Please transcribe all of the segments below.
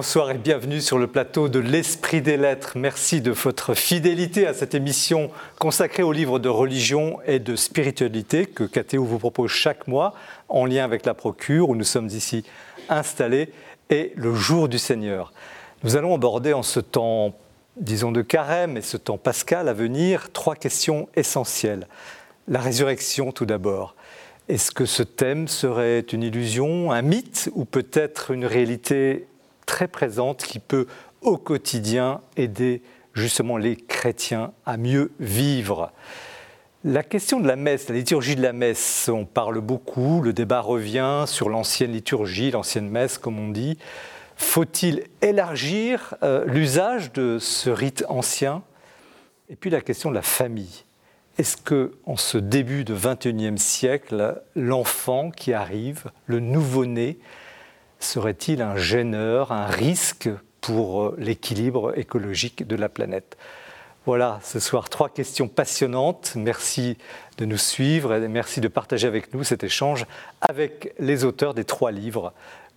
Bonsoir et bienvenue sur le plateau de l'Esprit des Lettres. Merci de votre fidélité à cette émission consacrée aux livres de religion et de spiritualité que KTO vous propose chaque mois en lien avec la Procure où nous sommes ici installés et le jour du Seigneur. Nous allons aborder en ce temps, disons, de carême et ce temps pascal à venir trois questions essentielles. La résurrection tout d'abord. Est-ce que ce thème serait une illusion, un mythe ou peut-être une réalité très présente qui peut au quotidien aider justement les chrétiens à mieux vivre. La question de la messe, la liturgie de la messe, on parle beaucoup, le débat revient sur l'ancienne liturgie, l'ancienne messe comme on dit. Faut-il élargir euh, l'usage de ce rite ancien? Et puis la question de la famille. Est-ce que en ce début de 21e siècle, l'enfant qui arrive, le nouveau-né, serait-il un gêneur, un risque pour euh, l'équilibre écologique de la planète? Voilà, ce soir, trois questions passionnantes. Merci de nous suivre et merci de partager avec nous cet échange avec les auteurs des trois livres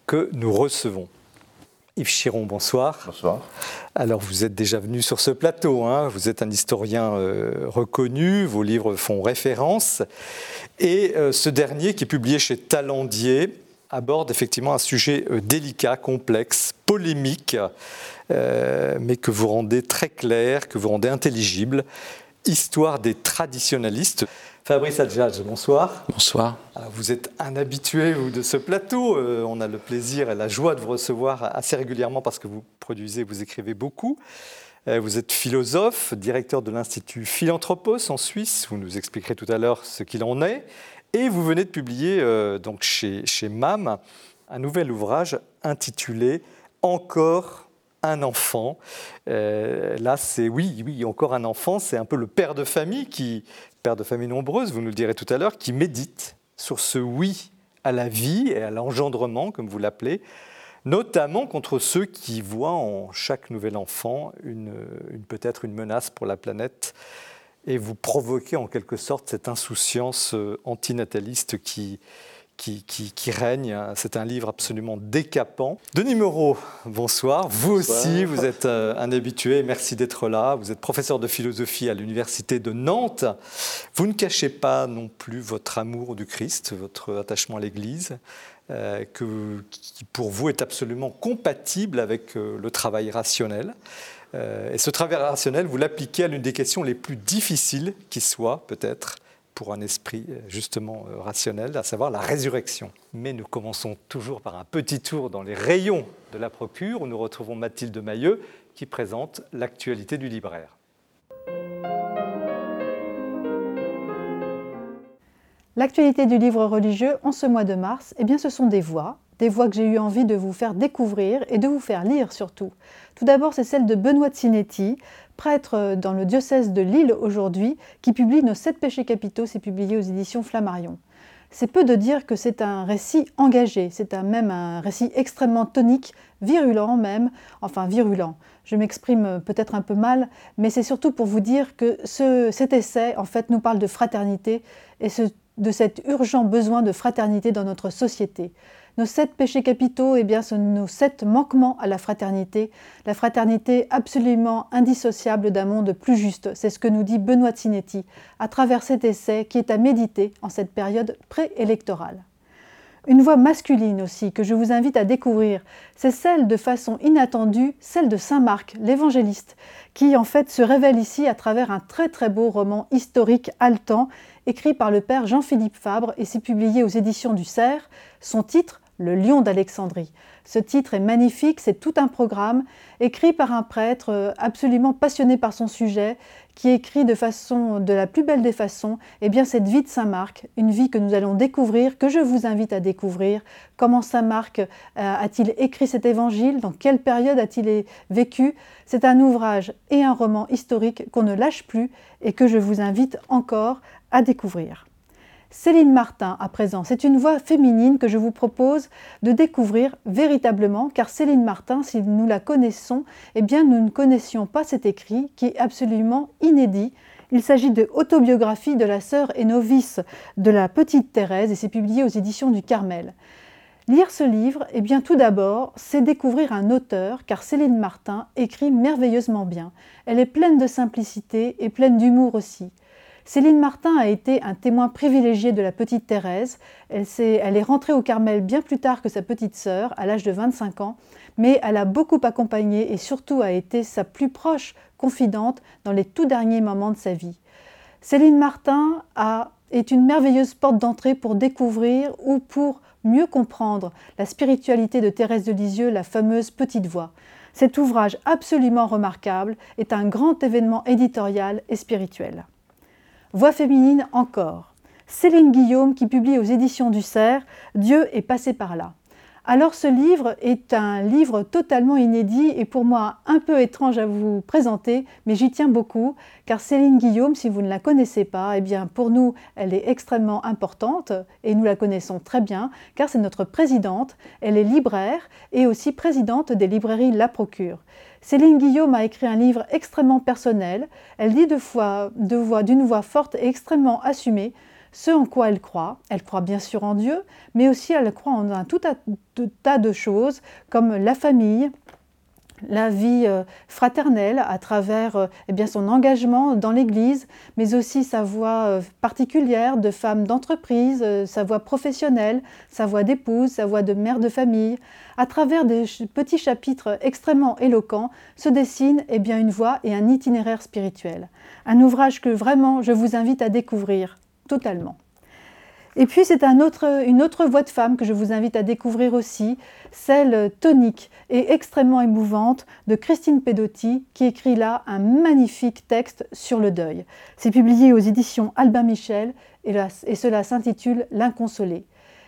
que nous recevons. Yves Chiron, bonsoir. Bonsoir. Alors, vous êtes déjà venu sur ce plateau, hein. vous êtes un historien euh, reconnu, vos livres font référence. Et euh, ce dernier, qui est publié chez Talendier, aborde effectivement un sujet euh, délicat, complexe, polémique, euh, mais que vous rendez très clair, que vous rendez intelligible. Histoire des traditionalistes. Fabrice Adjadj, bonsoir. Bonsoir. vous êtes un habitué de ce plateau. Euh, on a le plaisir et la joie de vous recevoir assez régulièrement parce que vous produisez, vous écrivez beaucoup. Vous êtes philosophe, directeur de l'Institut Philanthropos en Suisse. Vous nous expliquerez tout à l'heure ce qu'il en est. Et vous venez de publier euh, donc chez, MAM un nouvel ouvrage intitulé Encore un enfant. Euh, là, c'est oui, oui, encore un enfant. C'est un peu le père de famille qui, père de famille nombreuse, vous nous le direz tout à l'heure, qui médite sur ce oui à la vie et à l'engendrement, comme vous l'appelez, notamment contre ceux qui voient en chaque nouvel enfant peut-être une menace pour la planète et vous provoquez en quelque sorte cette insouciance euh, antinataliste qui, qui, qui, règne. C'est un livre absolument décapant. Denis Moreau, bonsoir. Vous aussi, vous êtes euh, un habitué. Merci d'être là. Vous êtes professeur de philosophie à l'Université de Nantes. Vous ne cachez pas non plus votre amour du Christ, votre attachement à l'Église. Euh, que, qui pour vous est absolument compatible avec le travail rationnel. Euh, et ce travail rationnel, vous l'appliquez à l'une des questions les plus difficiles qui soit, peut-être, pour un esprit euh, justement euh, rationnel, à savoir la résurrection. Mais nous commençons toujours par un petit tour dans les rayons de la procure, où nous retrouvons Mathilde Mailleux, qui présente l'actualité du libraire. L'actualité du livre religieux en ce mois de mars, eh bien, ce sont des voix, des voix que j'ai eu envie de vous faire découvrir et de vous faire lire surtout. Tout d'abord, c'est celle de Benoît Cinetti, prêtre dans le diocèse de Lille aujourd'hui, qui publie Nos sept péchés capitaux, c'est publié aux éditions Flammarion. C'est peu de dire que c'est un récit engagé, c'est même un récit extrêmement tonique, virulent même, enfin virulent. Je m'exprime peut-être un peu mal, mais c'est surtout pour vous dire que cet essai, en fait, nous parle de fraternité et de cet urgent besoin de fraternité dans notre société. Nos sept péchés capitaux, eh bien, sont nos sept manquements à la fraternité, la fraternité absolument indissociable d'un monde plus juste. C'est ce que nous dit Benoît Cinetti à travers cet essai qui est à méditer en cette période préélectorale. Une voix masculine aussi que je vous invite à découvrir, c'est celle de façon inattendue, celle de Saint Marc, l'évangéliste, qui en fait se révèle ici à travers un très très beau roman historique haletant, écrit par le père Jean-Philippe Fabre et c'est publié aux éditions du Cerf. Son titre, le lion d'Alexandrie. Ce titre est magnifique, c'est tout un programme écrit par un prêtre euh, absolument passionné par son sujet, qui écrit de façon de la plus belle des façons, eh bien cette vie de Saint Marc, une vie que nous allons découvrir, que je vous invite à découvrir. Comment Saint Marc euh, a-t-il écrit cet évangile? Dans quelle période a-t-il vécu? C'est un ouvrage et un roman historique qu'on ne lâche plus et que je vous invite encore à découvrir. Céline Martin, à présent, c'est une voix féminine que je vous propose de découvrir véritablement, car Céline Martin, si nous la connaissons, eh bien nous ne connaissions pas cet écrit qui est absolument inédit. Il s'agit de Autobiographie de la sœur et novice de la petite Thérèse et c'est publié aux éditions du Carmel. Lire ce livre, eh bien tout d'abord, c'est découvrir un auteur, car Céline Martin écrit merveilleusement bien. Elle est pleine de simplicité et pleine d'humour aussi. Céline Martin a été un témoin privilégié de la petite Thérèse. Elle, est, rentrée au Carmel bien plus tard que sa petite sœur, à l'âge de 25 ans, mais elle a beaucoup accompagné et surtout a été sa plus proche confidente dans les tout derniers moments de sa vie. Céline Martin est une merveilleuse porte d'entrée pour découvrir ou pour mieux comprendre la spiritualité de Thérèse de Lisieux, la fameuse Petite Voix. Cet ouvrage absolument remarquable est un grand événement éditorial et spirituel. Voix féminine encore. Céline Guillaume qui publie aux éditions du Cerf Dieu est passé par là. Alors ce livre est un livre totalement inédit et pour moi un peu étrange à vous présenter, mais j'y tiens beaucoup, car Céline Guillaume, si vous ne la connaissez pas, eh bien pour nous elle est extrêmement importante et nous la connaissons très bien, car c'est notre présidente, elle est libraire et aussi présidente des librairies La Procure. Céline Guillaume a écrit un livre extrêmement personnel, elle dit d'une voix forte et extrêmement assumée ce en quoi elle croit. Elle croit bien sûr en Dieu, mais aussi elle croit en un tout tas de choses comme la famille, la vie euh, fraternelle à travers euh, eh son engagement dans l'Église, mais aussi sa voix euh, particulière de femme d'entreprise, sa voix professionnelle, sa voix d'épouse, sa voix de mère de famille. À travers des petits chapitres extrêmement éloquents se dessine eh bien, une voie et un itinéraire spirituel. Un ouvrage que vraiment je vous invite à découvrir Et puis c'est une autre voix de femme que je vous invite à découvrir aussi, celle tonique et extrêmement émouvante de Christine Pedotti, qui écrit là un magnifique texte sur le deuil. C'est publié aux éditions Albin Michel et, cela s'intitule L'inconsolé.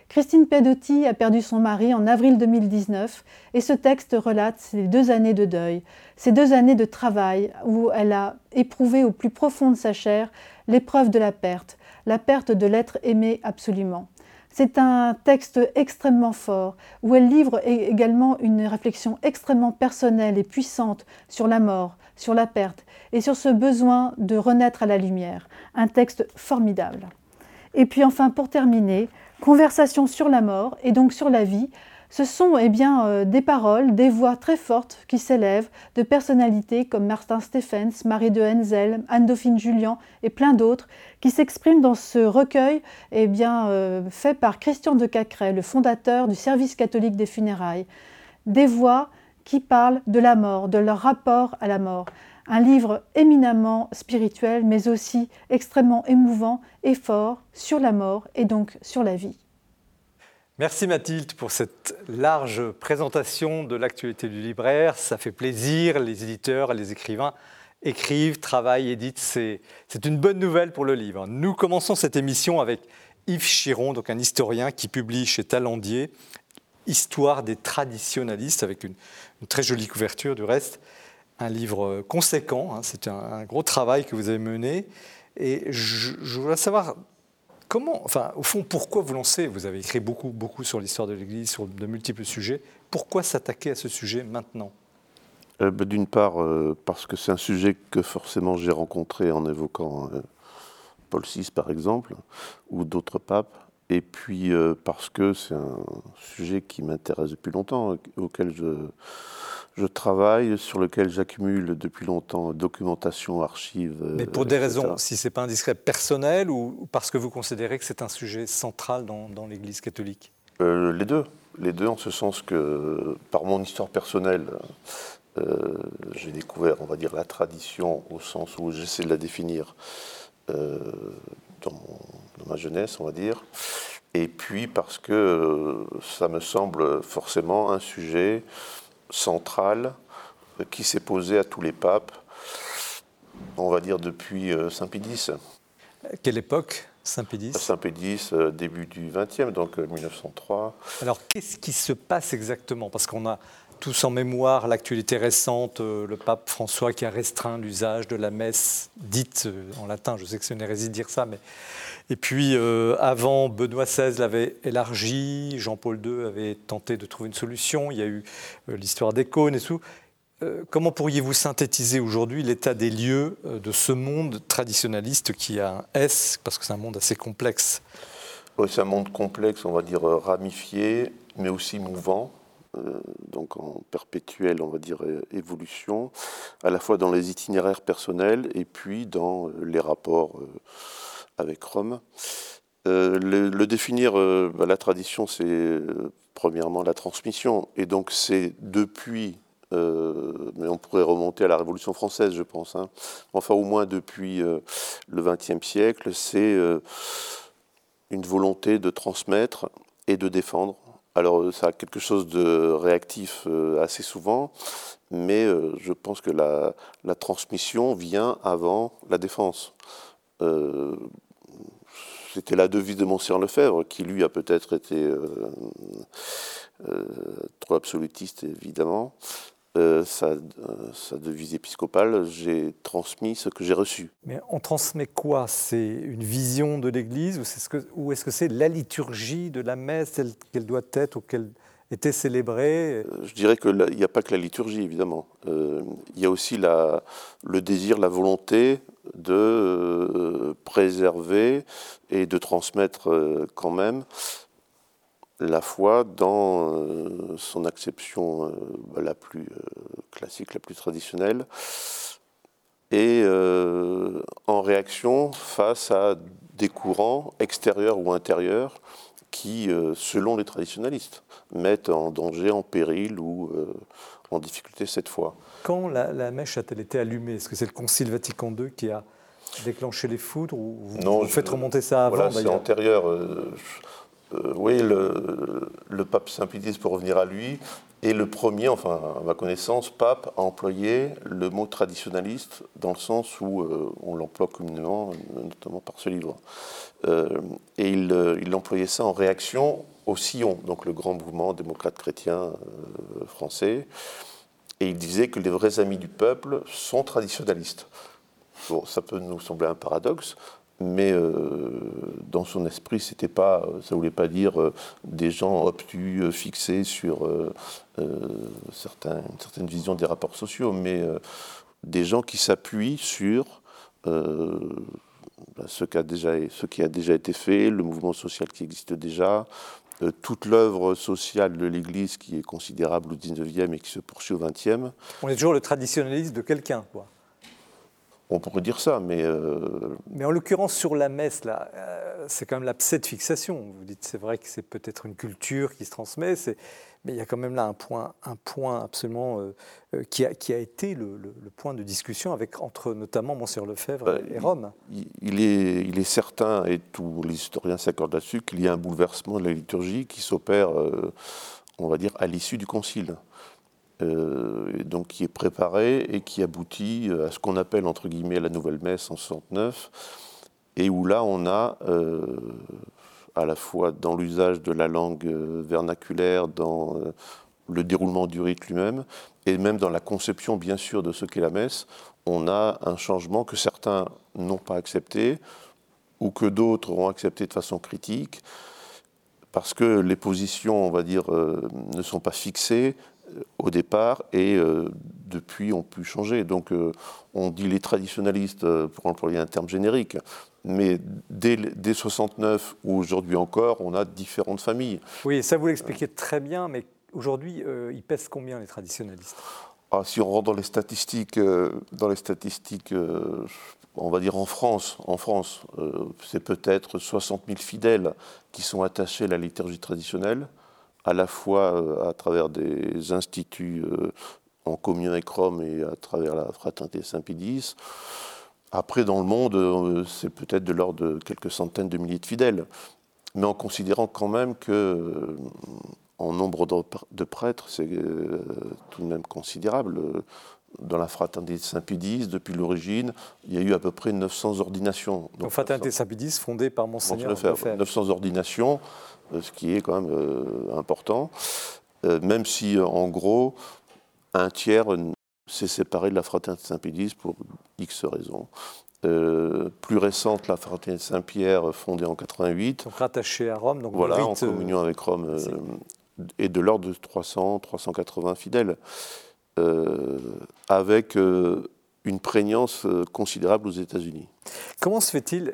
Christine Pedotti a perdu son mari en avril 2019 et ce texte relate ses deux années de deuil, ces deux années de travail où elle a éprouvé au plus profond de sa chair l'épreuve de la perte, la perte de l'être aimé absolument. C'est un texte extrêmement fort où elle livre également une réflexion extrêmement personnelle et puissante sur la mort, sur la perte et sur ce besoin de renaître à la lumière. Un texte formidable. Et puis enfin, pour terminer, Conversation sur la mort et donc sur la vie ce sont eh bien, euh, des paroles, des voix très fortes qui s'élèvent de personnalités comme Martin Stephens, Marie de Henzel, Anne-Dauphine Julien et plein d'autres qui s'expriment dans ce recueil eh euh, fait par Christian de Cacré, le fondateur du service catholique des funérailles. Des voix qui parlent de la mort, de leur rapport à la mort. Un livre éminemment spirituel, mais aussi extrêmement émouvant et fort sur la mort et donc sur la vie. Merci Mathilde pour cette large présentation de l'actualité du libraire. Ça fait plaisir, les éditeurs et les écrivains écrivent, travaillent, éditent. C'est une bonne nouvelle pour le livre. Nous commençons cette émission avec Yves Chiron, donc un historien qui publie chez Talandier Histoire des traditionalistes, avec une, très jolie couverture du reste. Un livre conséquent, hein. c'est un, gros travail que vous avez mené. Et je, je voudrais savoir Comment, enfin, au fond, pourquoi vous lancez Vous avez écrit beaucoup, beaucoup sur l'histoire de l'Église, sur de multiples sujets. Pourquoi s'attaquer à ce sujet maintenant? Euh, bah, D'une part, euh, parce que c'est un sujet que forcément j'ai rencontré en évoquant euh, Paul VI, par exemple, ou d'autres papes. Et puis parce que c'est un sujet qui m'intéresse depuis longtemps, auquel je, je travaille, sur lequel j'accumule depuis longtemps documentation, archives. Mais pour des raisons, si ce n'est pas indiscret, personnelles ou parce que vous considérez que c'est un sujet central dans, dans l'Église catholique? Euh, Les deux. Les deux, en ce sens que, par mon histoire personnelle, euh, j'ai découvert, on va dire, la tradition au sens où j'essaie de la définir euh, dans, dans, ma jeunesse, on va dire. Et puis parce que ça me semble forcément un sujet centrale qui s'est posée à tous les papes, on va dire depuis euh, Saint Pédis. Quelle époque Saint Pédis Saint Pédis, euh, début du XXe, donc 1903. Euh, Alors qu'est-ce qui se passe exactement? Parce qu'on a tous en mémoire l'actualité récente, le pape François qui a restreint l'usage de la messe dite en latin. Je sais que c'est une hérésie de dire ça, mais et puis, euh, avant, Benoît XVI l'avait élargi, Jean-Paul II avait tenté de trouver une solution, il y a eu euh, l'histoire des cônes et tout. Euh, comment pourriez-vous synthétiser aujourd'hui l'état des lieux de ce monde traditionnaliste qui a un S, parce que c'est un monde assez complexe? C'est un monde complexe, on va dire ramifié, mais aussi mouvant. donc en perpétuelle, on va dire, évolution, à la fois dans les itinéraires personnels et puis dans les rapports avec Rome. le, définir, bah, la tradition, c'est premièrement la transmission, et donc c'est depuis euh, mais on pourrait remonter à la Révolution française, je pense. Hein. Enfin, au moins depuis euh, le XXe siècle, c'est euh, une volonté de transmettre et de défendre. Alors, ça a quelque chose de réactif assez souvent, mais je pense que la, transmission vient avant la défense. C'était la devise de Monsieur Lefebvre, qui lui a peut-être été trop absolutiste, évidemment. Euh, sa, euh, devise épiscopale, j'ai transmis ce que j'ai reçu. Mais on transmet quoi? C'est une vision de l'Église ou est-ce que c'est la liturgie de la messe telle qu'elle doit être ou qu'elle était célébrée euh, Je dirais qu'il n'y a pas que la liturgie, évidemment. il y a aussi le désir, la volonté de préserver et de transmettre quand même la foi dans euh, son acception euh, la plus euh, classique, la plus traditionnelle, et en réaction face à des courants extérieurs ou intérieurs qui, selon les traditionnalistes, mettent en danger, en péril ou en difficulté cette foi. Quand la, mèche a-t-elle été allumée? Est-ce que c'est le Concile Vatican II qui a déclenché les foudres ou vous, non, faites remonter ça avant voilà, C'est antérieur. Euh, oui, le, pape Saint-Pédis, pour revenir à lui, est le premier, enfin à ma connaissance, pape à employer le mot traditionnaliste dans le sens où euh, on l'emploie communément, notamment par ce livre. Euh, et il, employait ça en réaction au Sillon, donc le grand mouvement démocrate chrétien français. Et il disait que les vrais amis du peuple sont traditionnalistes. Bon, ça peut nous sembler un paradoxe, mais euh, dans son esprit, c'était pas, ça voulait pas dire euh, des gens obtus, euh, fixés sur certains, certaines visions des rapports sociaux, mais des gens qui s'appuient sur bah, ce, qui a déjà, ce qui a déjà été fait, le mouvement social qui existe déjà, toute l'œuvre sociale de l'Église qui est considérable au 19e et qui se poursuit au 20e. On est toujours le traditionnaliste de quelqu'un, quoi. On pourrait dire ça, mais... Euh, mais en l'occurrence, sur la messe, là, euh, c'est quand même l'abcès de fixation. Vous dites, c'est vrai que c'est peut-être une culture qui se transmet, mais il y a quand même là un point, un point absolument euh, qui, a, qui, a, été le, point de discussion avec, entre notamment Monsieur Lefebvre et Rome. Il, est, il, est, certain, et tous les historiens s'accordent là-dessus, qu'il y a un bouleversement de la liturgie qui s'opère, on va dire, à l'issue du concile. Euh, donc qui est préparé et qui aboutit euh, à ce qu'on appelle entre guillemets la nouvelle messe en 69, et où là on a euh, à la fois dans l'usage de la langue vernaculaire, dans le déroulement du rite lui-même, et même dans la conception bien sûr de ce qu'est la messe, on a un changement que certains n'ont pas accepté, ou que d'autres ont accepté de façon critique, parce que les positions, on va dire, ne sont pas fixées, au départ et euh, depuis ont pu changer. Donc euh, on dit les traditionnalistes euh, pour employer un terme générique, mais dès, dès 69 ou aujourd'hui encore, on a différentes familles. Oui, ça vous l'expliquez très bien, mais aujourd'hui, ils pèsent combien les traditionnalistes ah, Si on rentre dans les statistiques, dans les statistiques on va dire en France, en France, c'est peut-être 60 000 fidèles qui sont attachés à la liturgie traditionnelle à la fois euh, à travers des instituts euh, en communion avec Rome et à travers la fraternité Saint-Pédis. Après, dans le monde, euh, c'est peut-être de l'ordre de quelques centaines de milliers de fidèles, mais en considérant quand même que en nombre de prêtres, c'est tout de même considérable. Dans la fraternité Saint-Pédis, depuis l'origine, il y a eu à peu près 900 ordinations. Donc, fraternité Saint-Pédis, fondée par Monseigneur Lefebvre. 900 ordinations, ce qui est quand même euh, important, euh, même si en gros, un tiers s'est séparé de la fraternité Saint-Pédis pour X raisons. plus récente, la fraternité Saint-Pierre, fondée en 88. Donc rattachée à Rome. Donc voilà, en communion avec Rome, et de l'ordre de 300, 380 fidèles. avec une prégnance considérable aux États-Unis. Comment se fait-il,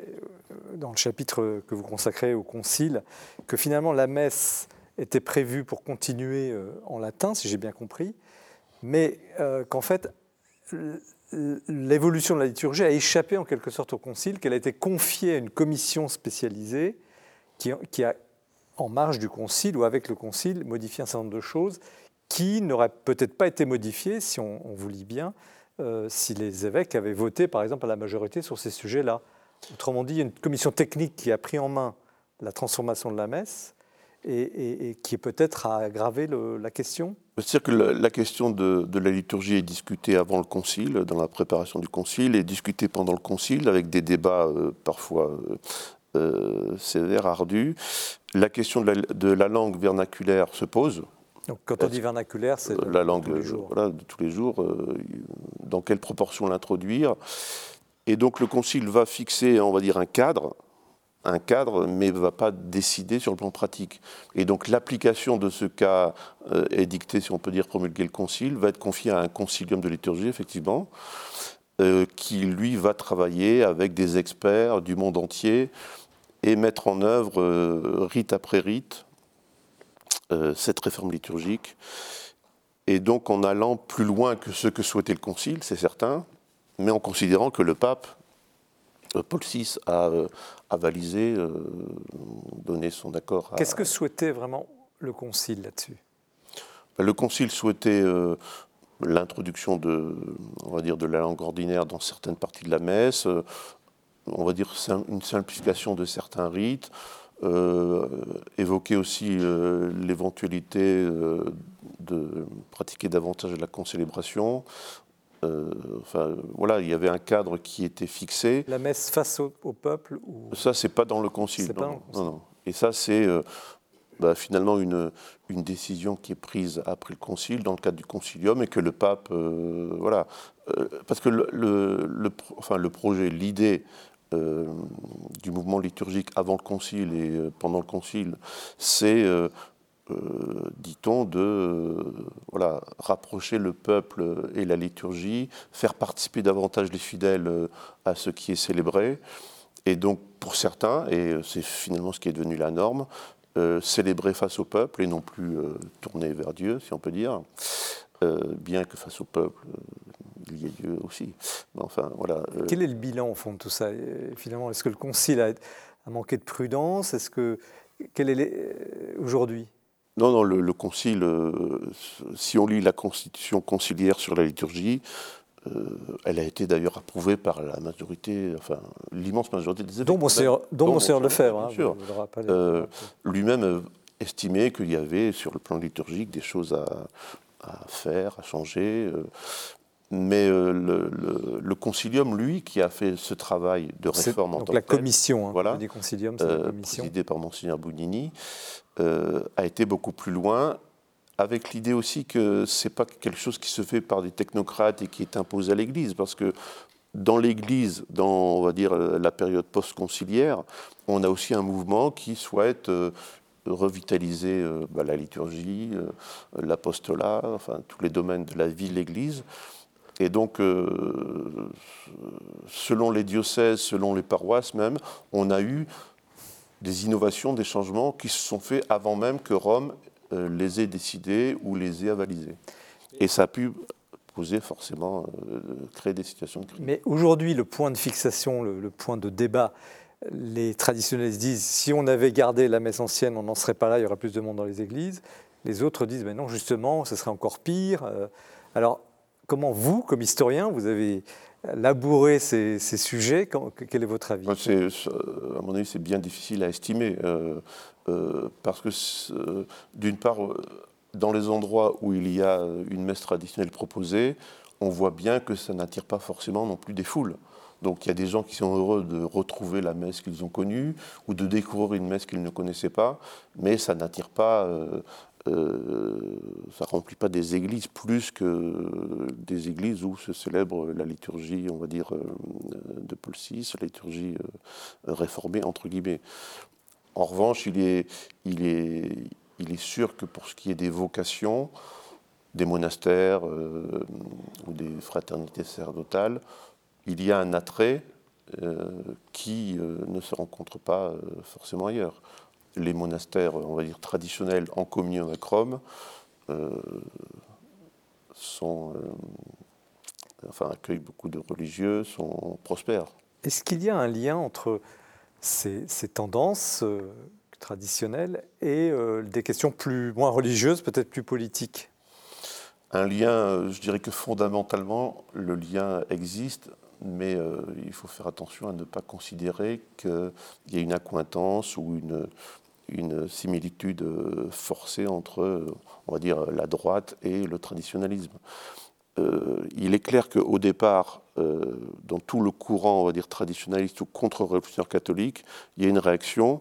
dans le chapitre que vous consacrez au Concile, que finalement la messe était prévue pour continuer en latin, si j'ai bien compris, mais qu'en fait l'évolution de la liturgie a échappé en quelque sorte au Concile, qu'elle a été confiée à une commission spécialisée qui, a, en marge du Concile ou avec le Concile, modifié un certain nombre de choses qui n'auraient peut-être pas été modifiées, si on, vous lit bien, euh, si les évêques avaient voté, par exemple, à la majorité sur ces sujets-là. Autrement dit, il y a une commission technique qui a pris en main la transformation de la messe et, qui peut-être a aggravé la question C'est-à-dire que la, question de, la liturgie est discutée avant le concile, dans la préparation du concile, et discutée pendant le concile, avec des débats euh, parfois euh, euh, sévères, ardus. La question de la, langue vernaculaire se pose. Donc, quand on dit vernaculaire, c'est la langue Voilà, de tous les jours. dans quelle proportion l'introduire Et donc le concile va fixer, on va dire, un cadre un cadre, mais ne va pas décider sur le plan pratique. Et donc l'application de ce cas euh, édicté, si on peut dire promulguer le concile, va être confiée à un concilium de liturgie, effectivement, euh, qui lui va travailler avec des experts du monde entier et mettre en œuvre, euh, rite après rite, cette réforme liturgique. Et donc en allant plus loin que ce que souhaitait le concile, c'est certain, mais en considérant que le pape euh, Paul VI a, avalisé, euh, donné son accord. Qu'est-ce que souhaitait vraiment le Concile là-dessus? Ben, Le Concile souhaitait euh, l'introduction de, on va dire, de la langue ordinaire dans certaines parties de la messe, on va dire une simplification de certains rites, évoquer aussi l'éventualité de pratiquer davantage la concélébration, euh, enfin, voilà, il y avait un cadre qui était fixé. La messe face au, peuple ou... Ça, c'est pas dans le concile. Non, Et ça, c'est euh, bah, finalement une, une décision qui est prise après le concile, dans le cadre du concilium, et que le pape, euh, voilà, parce que le, le, enfin, le projet, l'idée du mouvement liturgique avant le concile et pendant le concile, c'est euh, dit-on, de euh, voilà, rapprocher le peuple et la liturgie, faire participer davantage les fidèles euh, à ce qui est célébré. Et donc, pour certains, et c'est finalement ce qui est devenu la norme, célébrer face au peuple et non plus tourner vers Dieu, si on peut dire, bien que face au peuple, il y ait Dieu aussi. enfin, voilà, Quel est le bilan au fond de tout ça? Finalement, est-ce que le Concile a, a manqué de prudence? Est-ce que quel est aujourd'hui? Non, non, le, Concile, euh, si on lit la Constitution conciliaire sur la liturgie, euh, elle a été d'ailleurs approuvée par la majorité, enfin l'immense majorité des évêques. Dont Monseigneur Lefebvre, hein. Euh, lui-même estimait qu'il y avait sur le plan liturgique des choses à, faire, à changer. Mais le, concilium, lui, qui a fait ce travail de réforme en tant la commission, hein, voilà, du concilium, c'est la commission. présidée par Monseigneur Bounini, euh, a été beaucoup plus loin, avec l'idée aussi que ce n'est pas quelque chose qui se fait par des technocrates et qui est imposé à l'Église, parce que dans l'Église, dans on va dire la période post-conciliaire, on a aussi un mouvement qui souhaite euh, revitaliser euh, bah, la liturgie, l'apostolat, enfin tous les domaines de la vie de l'Église. Et donc, selon les diocèses, selon les paroisses même, on a eu des innovations, des changements qui se sont faits avant même que Rome euh, les ait décidés ou les ait avalisés. Et ça a pu poser forcément, euh, créer des situations de crise. Mais aujourd'hui, le point de fixation, le, point de débat, les traditionnalistes disent si on avait gardé la messe ancienne, on n'en serait pas là, il y aurait plus de monde dans les églises. Les autres disent mais non, justement, ce serait encore pire. Euh, alors, comment vous, comme historien, vous avez labourer ces, sujets Quel est votre avis? À mon avis, c'est bien difficile à estimer. Euh, euh, parce que, euh, d'une part, dans les endroits où il y a une messe traditionnelle proposée, on voit bien que ça n'attire pas forcément non plus des foules. Donc il y a des gens qui sont heureux de retrouver la messe qu'ils ont connue ou de découvrir une messe qu'ils ne connaissaient pas, mais ça n'attire pas ça remplit pas des églises plus que des églises où se célèbre la liturgie, on va dire, euh, de Paul VI, la liturgie euh, réformée, entre guillemets. En revanche, il est sûr que pour ce qui est des vocations, des monastères ou des fraternités sacerdotales, il y a un attrait qui ne se rencontre pas forcément ailleurs. Les monastères, on va dire, traditionnels en communion avec Rome sont, enfin, accueillent beaucoup de religieux, sont prospères. Est-ce qu'il y a un lien entre ces, tendances euh, traditionnelles et euh, des questions plus, moins religieuses, peut-être plus politiques? Un lien, euh, je dirais que fondamentalement, le lien existe, mais il faut faire attention à ne pas considérer qu'il y a une accointance ou une, une similitude forcée entre, on va dire, la droite et le traditionnalisme. il est clair qu'au départ, euh, dans tout le courant, on va dire, traditionnaliste ou contre-révolutionnaire catholique, il y a une réaction,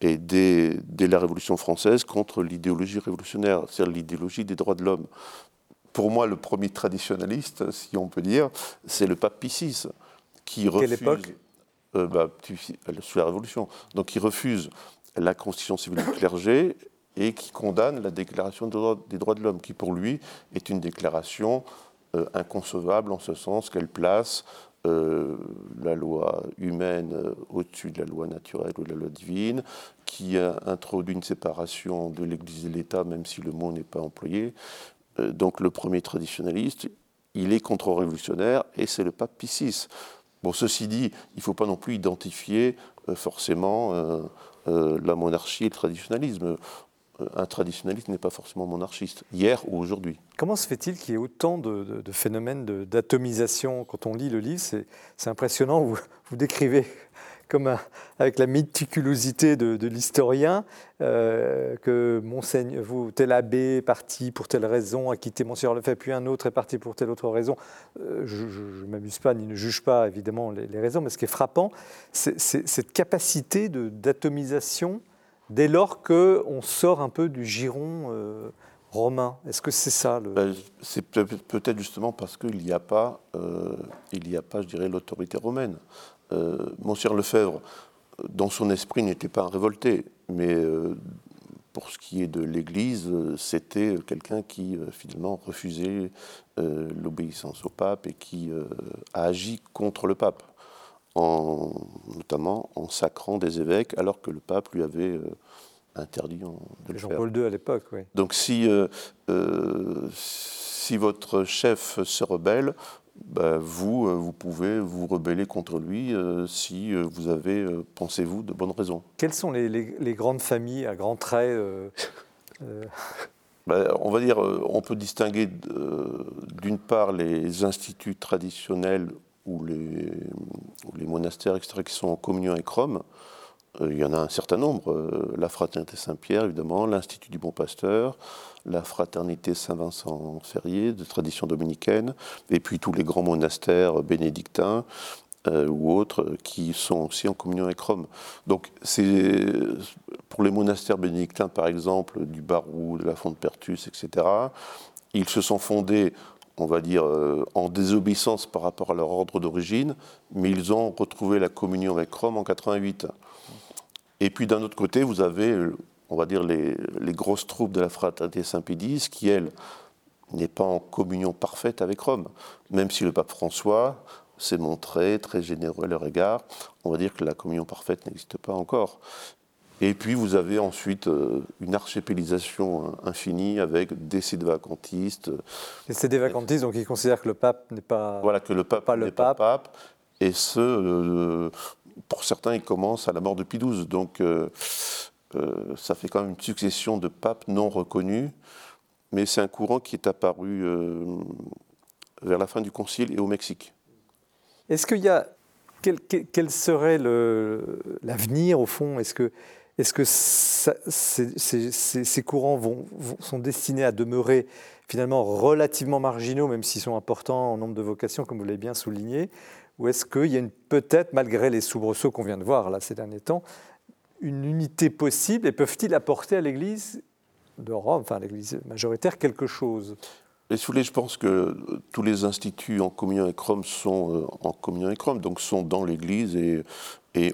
et dès, la Révolution française, contre l'idéologie révolutionnaire, c'est-à-dire l'idéologie des droits de l'homme. Pour moi, le premier traditionnaliste, si on peut dire, c'est le pape Pie VI, qui refuse... Quelle époque? euh, bah, Sous la Révolution. Donc, qui refuse la constitution civile du clergé et qui condamne la déclaration des droits de l'homme, qui pour lui est une déclaration euh, inconcevable en ce sens qu'elle place euh, la loi humaine euh, au-dessus de la loi naturelle ou de la loi divine, qui introduit une séparation de l'Église et l'État, même si le mot n'est pas employé. donc le premier traditionnaliste, il est contre-révolutionnaire et c'est le pape Pie. Bon, ceci dit, il ne faut pas non plus identifier forcément la monarchie et le traditionnalisme un traditionnaliste n'est pas forcément monarchiste, hier ou aujourd'hui. Comment se fait-il qu'il y ait autant de, phénomènes d'atomisation? Quand on lit le livre, c'est impressionnant, vous décrivez comme avec la méticulosité de, l'historien, euh, que Monseigneur, vous, tel abbé est parti pour telle raison, a quitté Monseigneur le fait, puis un autre est parti pour telle autre raison. Euh, je ne m'amuse pas ni ne juge pas évidemment les, raisons, mais ce qui est frappant, c'est cette capacité d'atomisation dès lors qu'on sort un peu du giron euh, romain. Est-ce que c'est ça. Ben, c'est peut-être justement parce qu'il n'y a a pas, je dirais, l'autorité romaine. Euh, Monsieur Lefebvre, dans son esprit, n'était pas un révolté, mais pour ce qui est de l'Église, c'était quelqu'un qui finalement refusait l'obéissance au pape et qui a agi contre le pape notamment en sacrant des évêques, alors que le pape lui avait euh, interdit de le Jean-Paul II à l'époque, oui. Donc si, euh, euh, si votre chef se rebelle, bah, vous, vous pouvez vous rebeller contre lui si vous avez, pensez-vous, de bonnes raisons. Quelles sont les, les, grandes familles à grands traits bah, on va dire, on peut distinguer d'une part les instituts traditionnels ou les, les, monastères, etc., qui sont en communion avec Rome, euh, il y en a un certain nombre. Euh, la Fraternité Saint-Pierre, évidemment, l'Institut du Bon Pasteur, la Fraternité Saint-Vincent-Ferrier, de tradition dominicaine, et puis tous les grands monastères bénédictins, euh, ou autres qui sont aussi en communion avec Rome. Donc, pour les monastères bénédictins, par exemple, du Barou, de la Fonte Pertus, etc., ils se sont fondés on va dire, euh, en désobéissance par rapport à leur ordre d'origine, mais ils ont retrouvé la communion avec Rome en 88. Et puis d'un autre côté, vous avez, on va dire, les, grosses troupes de la fraternité Saint-Pédis, qui, elle, n'est pas en communion parfaite avec Rome. Même si le pape François s'est montré très généreux à leur égard, on va dire que la communion parfaite n'existe pas encore. Et puis vous avez ensuite euh, une archipélisation hein, infinie avec des vacantistes. Et c'est des vacantistes, donc ils considèrent que le pape n'est pas. Voilà, que le pape n'est le pape. Pas pape. Et ce, euh, pour certains, il commence à la mort de Pie XII. Donc euh, ça fait quand même une succession de papes non reconnus. Mais c'est un courant qui est apparu vers la fin du Concile et au Mexique. Est-ce qu'il y a quel, serait l'avenir au fond? Est-ce que ces, courants sont destinés à demeurer finalement relativement marginaux, même s'ils sont importants en nombre de vocations, comme vous l'avez bien souligné? Ou est-ce qu'il y a peut-être, malgré les soubresauts qu'on vient de voir là ces derniers temps, une unité possible et peuvent-ils apporter à l'Église de Rome, enfin à l'Église majoritaire, quelque chose? Et voulez, je pense que tous les instituts en communion avec Rome sont euh, en communion avec Rome, donc sont dans l'Église et,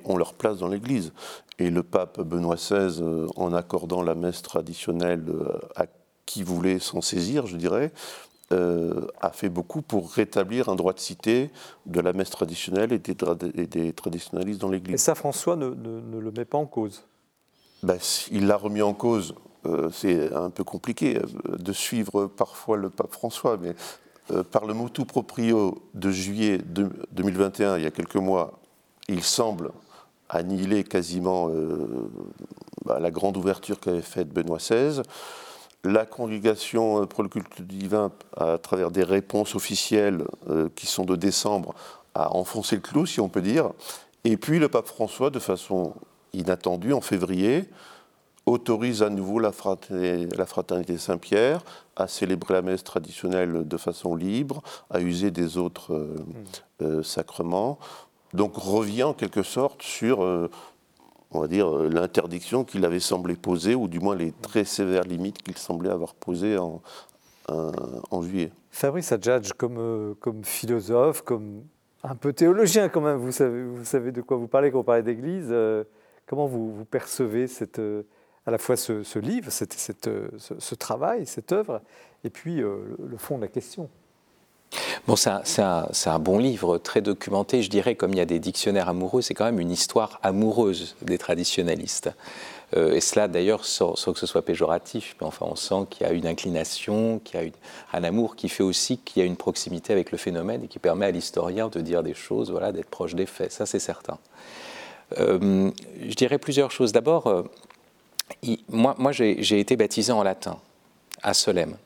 ont leur place dans l'Église. Et le pape Benoît XVI, euh, en accordant la messe traditionnelle, euh, a qui voulait s'en saisir, je dirais, euh, a fait beaucoup pour rétablir un droit de cité de la messe traditionnelle et des, traditionnalistes dans l'Église. Et ça, François ne, le met pas en cause? Ben, Il l'a remis en cause. Euh, c'est un peu compliqué euh, de suivre parfois le pape François, mais par le motu proprio de juillet 2021, il y a quelques mois, il semble annihiler quasiment bah, la grande ouverture qu'avait faite Benoît XVI la congrégation euh, pour le culte divin, à travers des réponses officielles euh, qui sont de décembre, a enfoncé le clou, si on peut dire. Et puis le pape François, de façon inattendue, en février, autorise à nouveau la fraternité, Saint-Pierre à célébrer la messe traditionnelle de façon libre, à user des autres euh, sacrements. Donc revient en quelque sorte sur on va dire, euh, l'interdiction qu'il avait semblé poser, ou du moins les très sévères limites qu'il semblait avoir posées en, en, juillet. Fabrice Adjadj, comme, euh, comme philosophe, comme un peu théologien quand même, vous savez, de quoi vous parlez quand vous parlez d'Église, euh, comment vous, percevez à la fois ce, livre, cette, ce, travail, cette œuvre, et puis le fond de la question? Bon, c'est un, bon livre, très documenté, je dirais, comme il y a des dictionnaires amoureux, c'est quand même une histoire amoureuse des traditionnalistes. Euh, et cela, d'ailleurs, sans, que ce soit péjoratif, mais enfin, on sent qu'il y a une inclination, qu'il y a un amour qui fait aussi qu'il y a une proximité avec le phénomène et qui permet à l'historien de dire des choses, voilà, d'être proche des faits, ça c'est certain. Euh, je dirais plusieurs choses. D'abord, euh, moi, moi j'ai été baptisé en latin, à Solem.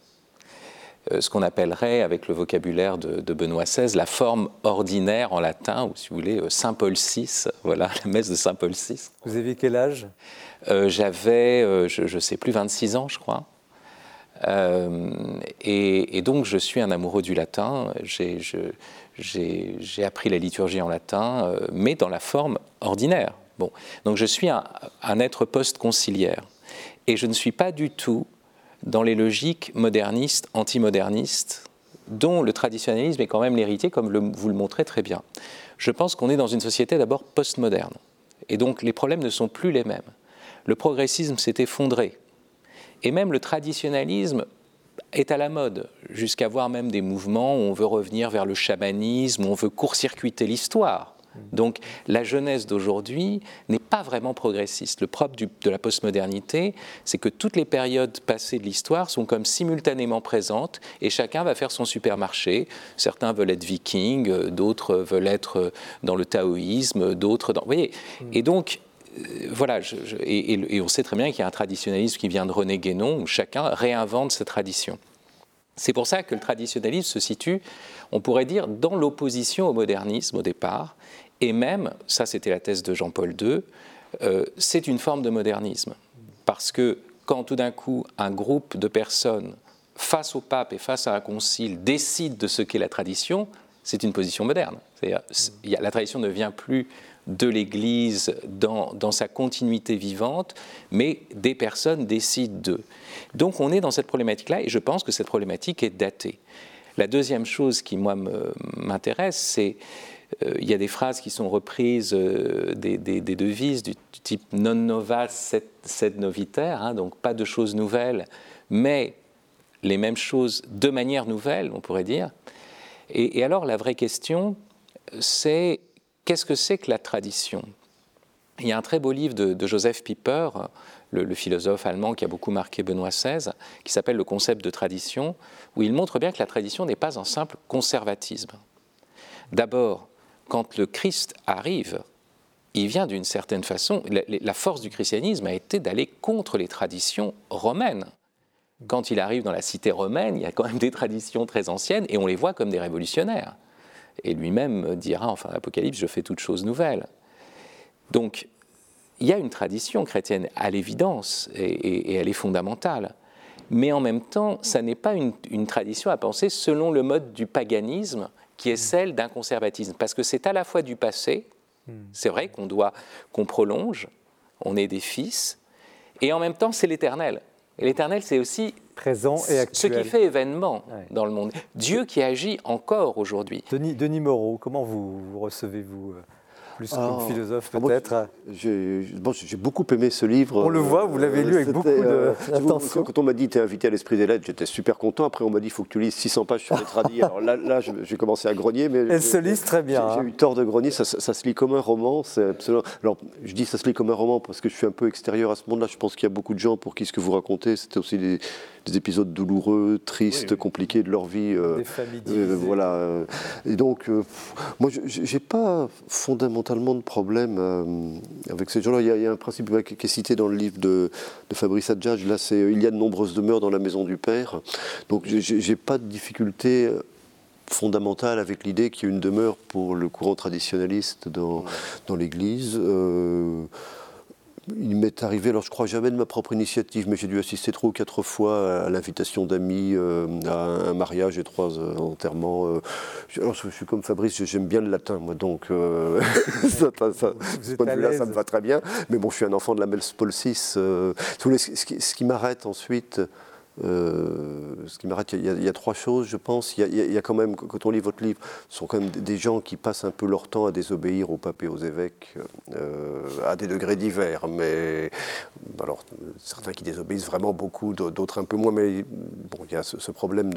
Euh, ce qu'on appellerait, avec le vocabulaire de, Benoît XVI, la forme ordinaire en latin, ou si vous voulez, euh, Saint Paul VI, voilà, la messe de Saint Paul VI. Vous aviez quel âge? Euh, J'avais, je ne sais plus, 26 ans, je crois. et, donc, je suis un amoureux du latin. J'ai appris la liturgie en latin, mais dans la forme ordinaire. Bon. Donc, je suis un, un être post-conciliaire. Et je ne suis pas du tout dans les logiques modernistes, antimodernistes, dont le traditionnalisme est quand même l'héritier, comme vous le montrez très bien. Je pense qu'on est dans une société d'abord postmoderne. Et donc les problèmes ne sont plus les mêmes. Le progressisme s'est effondré. Et même le traditionnalisme est à la mode, jusqu'à voir même des mouvements où on veut revenir vers le chamanisme, où on veut court-circuiter l'histoire. Donc la jeunesse d'aujourd'hui n'est pas vraiment progressiste. Le propre de la postmodernité, c'est que toutes les périodes passées de l'histoire sont comme simultanément présentes et chacun va faire son supermarché. Certains veulent être vikings, d'autres veulent être dans le taoïsme, d'autres dans... Vous voyez Et donc, euh, voilà, et, on sait très bien qu'il y a un traditionnalisme qui vient de René Guénon, où chacun réinvente sa tradition. C'est pour ça que le traditionnalisme se situe, on pourrait dire, dans l'opposition au modernisme au départ, et même, ça c'était la thèse de Jean-Paul II, euh, c'est une forme de modernisme. Parce que quand tout d'un coup un groupe de personnes face au pape et face à un concile décide de ce qu'est la tradition, c'est une position moderne. la tradition ne vient plus de l'Église dans, sa continuité vivante, mais des personnes décident d'eux. Donc on est dans cette problématique-là et je pense que cette problématique est datée. La deuxième chose qui, moi, m'intéresse, c'est il y a des phrases qui sont reprises euh, des, devises du, type non nova sed, noviter, hein, donc pas de choses nouvelles, mais les mêmes choses de manière nouvelle, on pourrait dire. Et, alors la vraie question, c'est qu'est-ce que c'est que la tradition? Il y a un très beau livre de, Joseph Pieper, le, le, philosophe allemand qui a beaucoup marqué Benoît XVI, qui s'appelle Le concept de tradition, où il montre bien que la tradition n'est pas un simple conservatisme. D'abord, quand le Christ arrive, il vient d'une certaine façon, la, force du christianisme a été d'aller contre les traditions romaines. Quand il arrive dans la cité romaine, il y a quand même des traditions très anciennes et on les voit comme des révolutionnaires. Et lui-même dira, enfin, l'Apocalypse, je fais toute chose nouvelle. Donc, il y a une tradition chrétienne à l'évidence et, elle est fondamentale. Mais en même temps, ça n'est pas une tradition à penser selon le mode du paganisme qui est celle d'un conservatisme. Parce que c'est à la fois du passé, hmm. c'est vrai qu'on doit, qu'on prolonge, on est des fils, et en même temps c'est l'éternel. Et l'éternel, c'est aussi présent et actuel. Ce qui fait événement dans le monde. Dieu qui agit encore aujourd'hui. Denis, Denis Moreau, comment vous, recevez-vous euh, plus comme philosophe ah, peut-être J'ai beaucoup aimé ce livre. On le voit, vous l'avez lu avec beaucoup d'attention. quand on m'a dit tu es invité à l'Esprit des Lettres, j'étais super content. Après, on m'a dit faut que tu lises 600 pages sur les tradis. Alors là, là j'ai commencé à grogner. Mais Elle se lit très bien. J'ai hein. eu tort de grogner. Ça, se lit comme un roman. Absolument... Alors, je dis ça se lit comme un roman parce que je suis un peu extérieur à ce monde-là. Je pense qu'il y a beaucoup de gens pour qui ce que vous racontez, c'était aussi des, épisodes douloureux, tristes, compliqués de leur vie. Euh, des familles euh, voilà. Et donc, euh, moi, je n'ai pas fondamentalement de problème avec ces gens-là. Il, y a un principe qui est cité dans le livre de, Fabrice Adjadj. Là, c'est Il y a de nombreuses demeures dans la maison du Père. Donc, j'ai pas de difficulté fondamentale avec l'idée qu'il y a une demeure pour le courant traditionnaliste dans, dans l'Église il m'est arrivé, alors je crois jamais de ma propre initiative, mais j'ai dû assister trois ou quatre fois à l'invitation d'amis, euh, à un mariage et trois euh, enterrements. Euh. alors je, suis comme Fabrice, j'aime bien le latin, moi, donc ça, ce point de vue-là, ça me va très bien. Mais bon, je suis un enfant de la Mels ce qui m'arrête ensuite, euh, ce qui m'arrête, il, il, y a trois choses, je pense. Il y, a, quand même, quand on lit votre livre, ce sont quand même des gens qui passent un peu leur temps à désobéir au pape et aux évêques, euh, à des degrés divers. Mais alors, certains qui désobéissent vraiment beaucoup, d'autres un peu moins. Mais bon, il y a ce, problème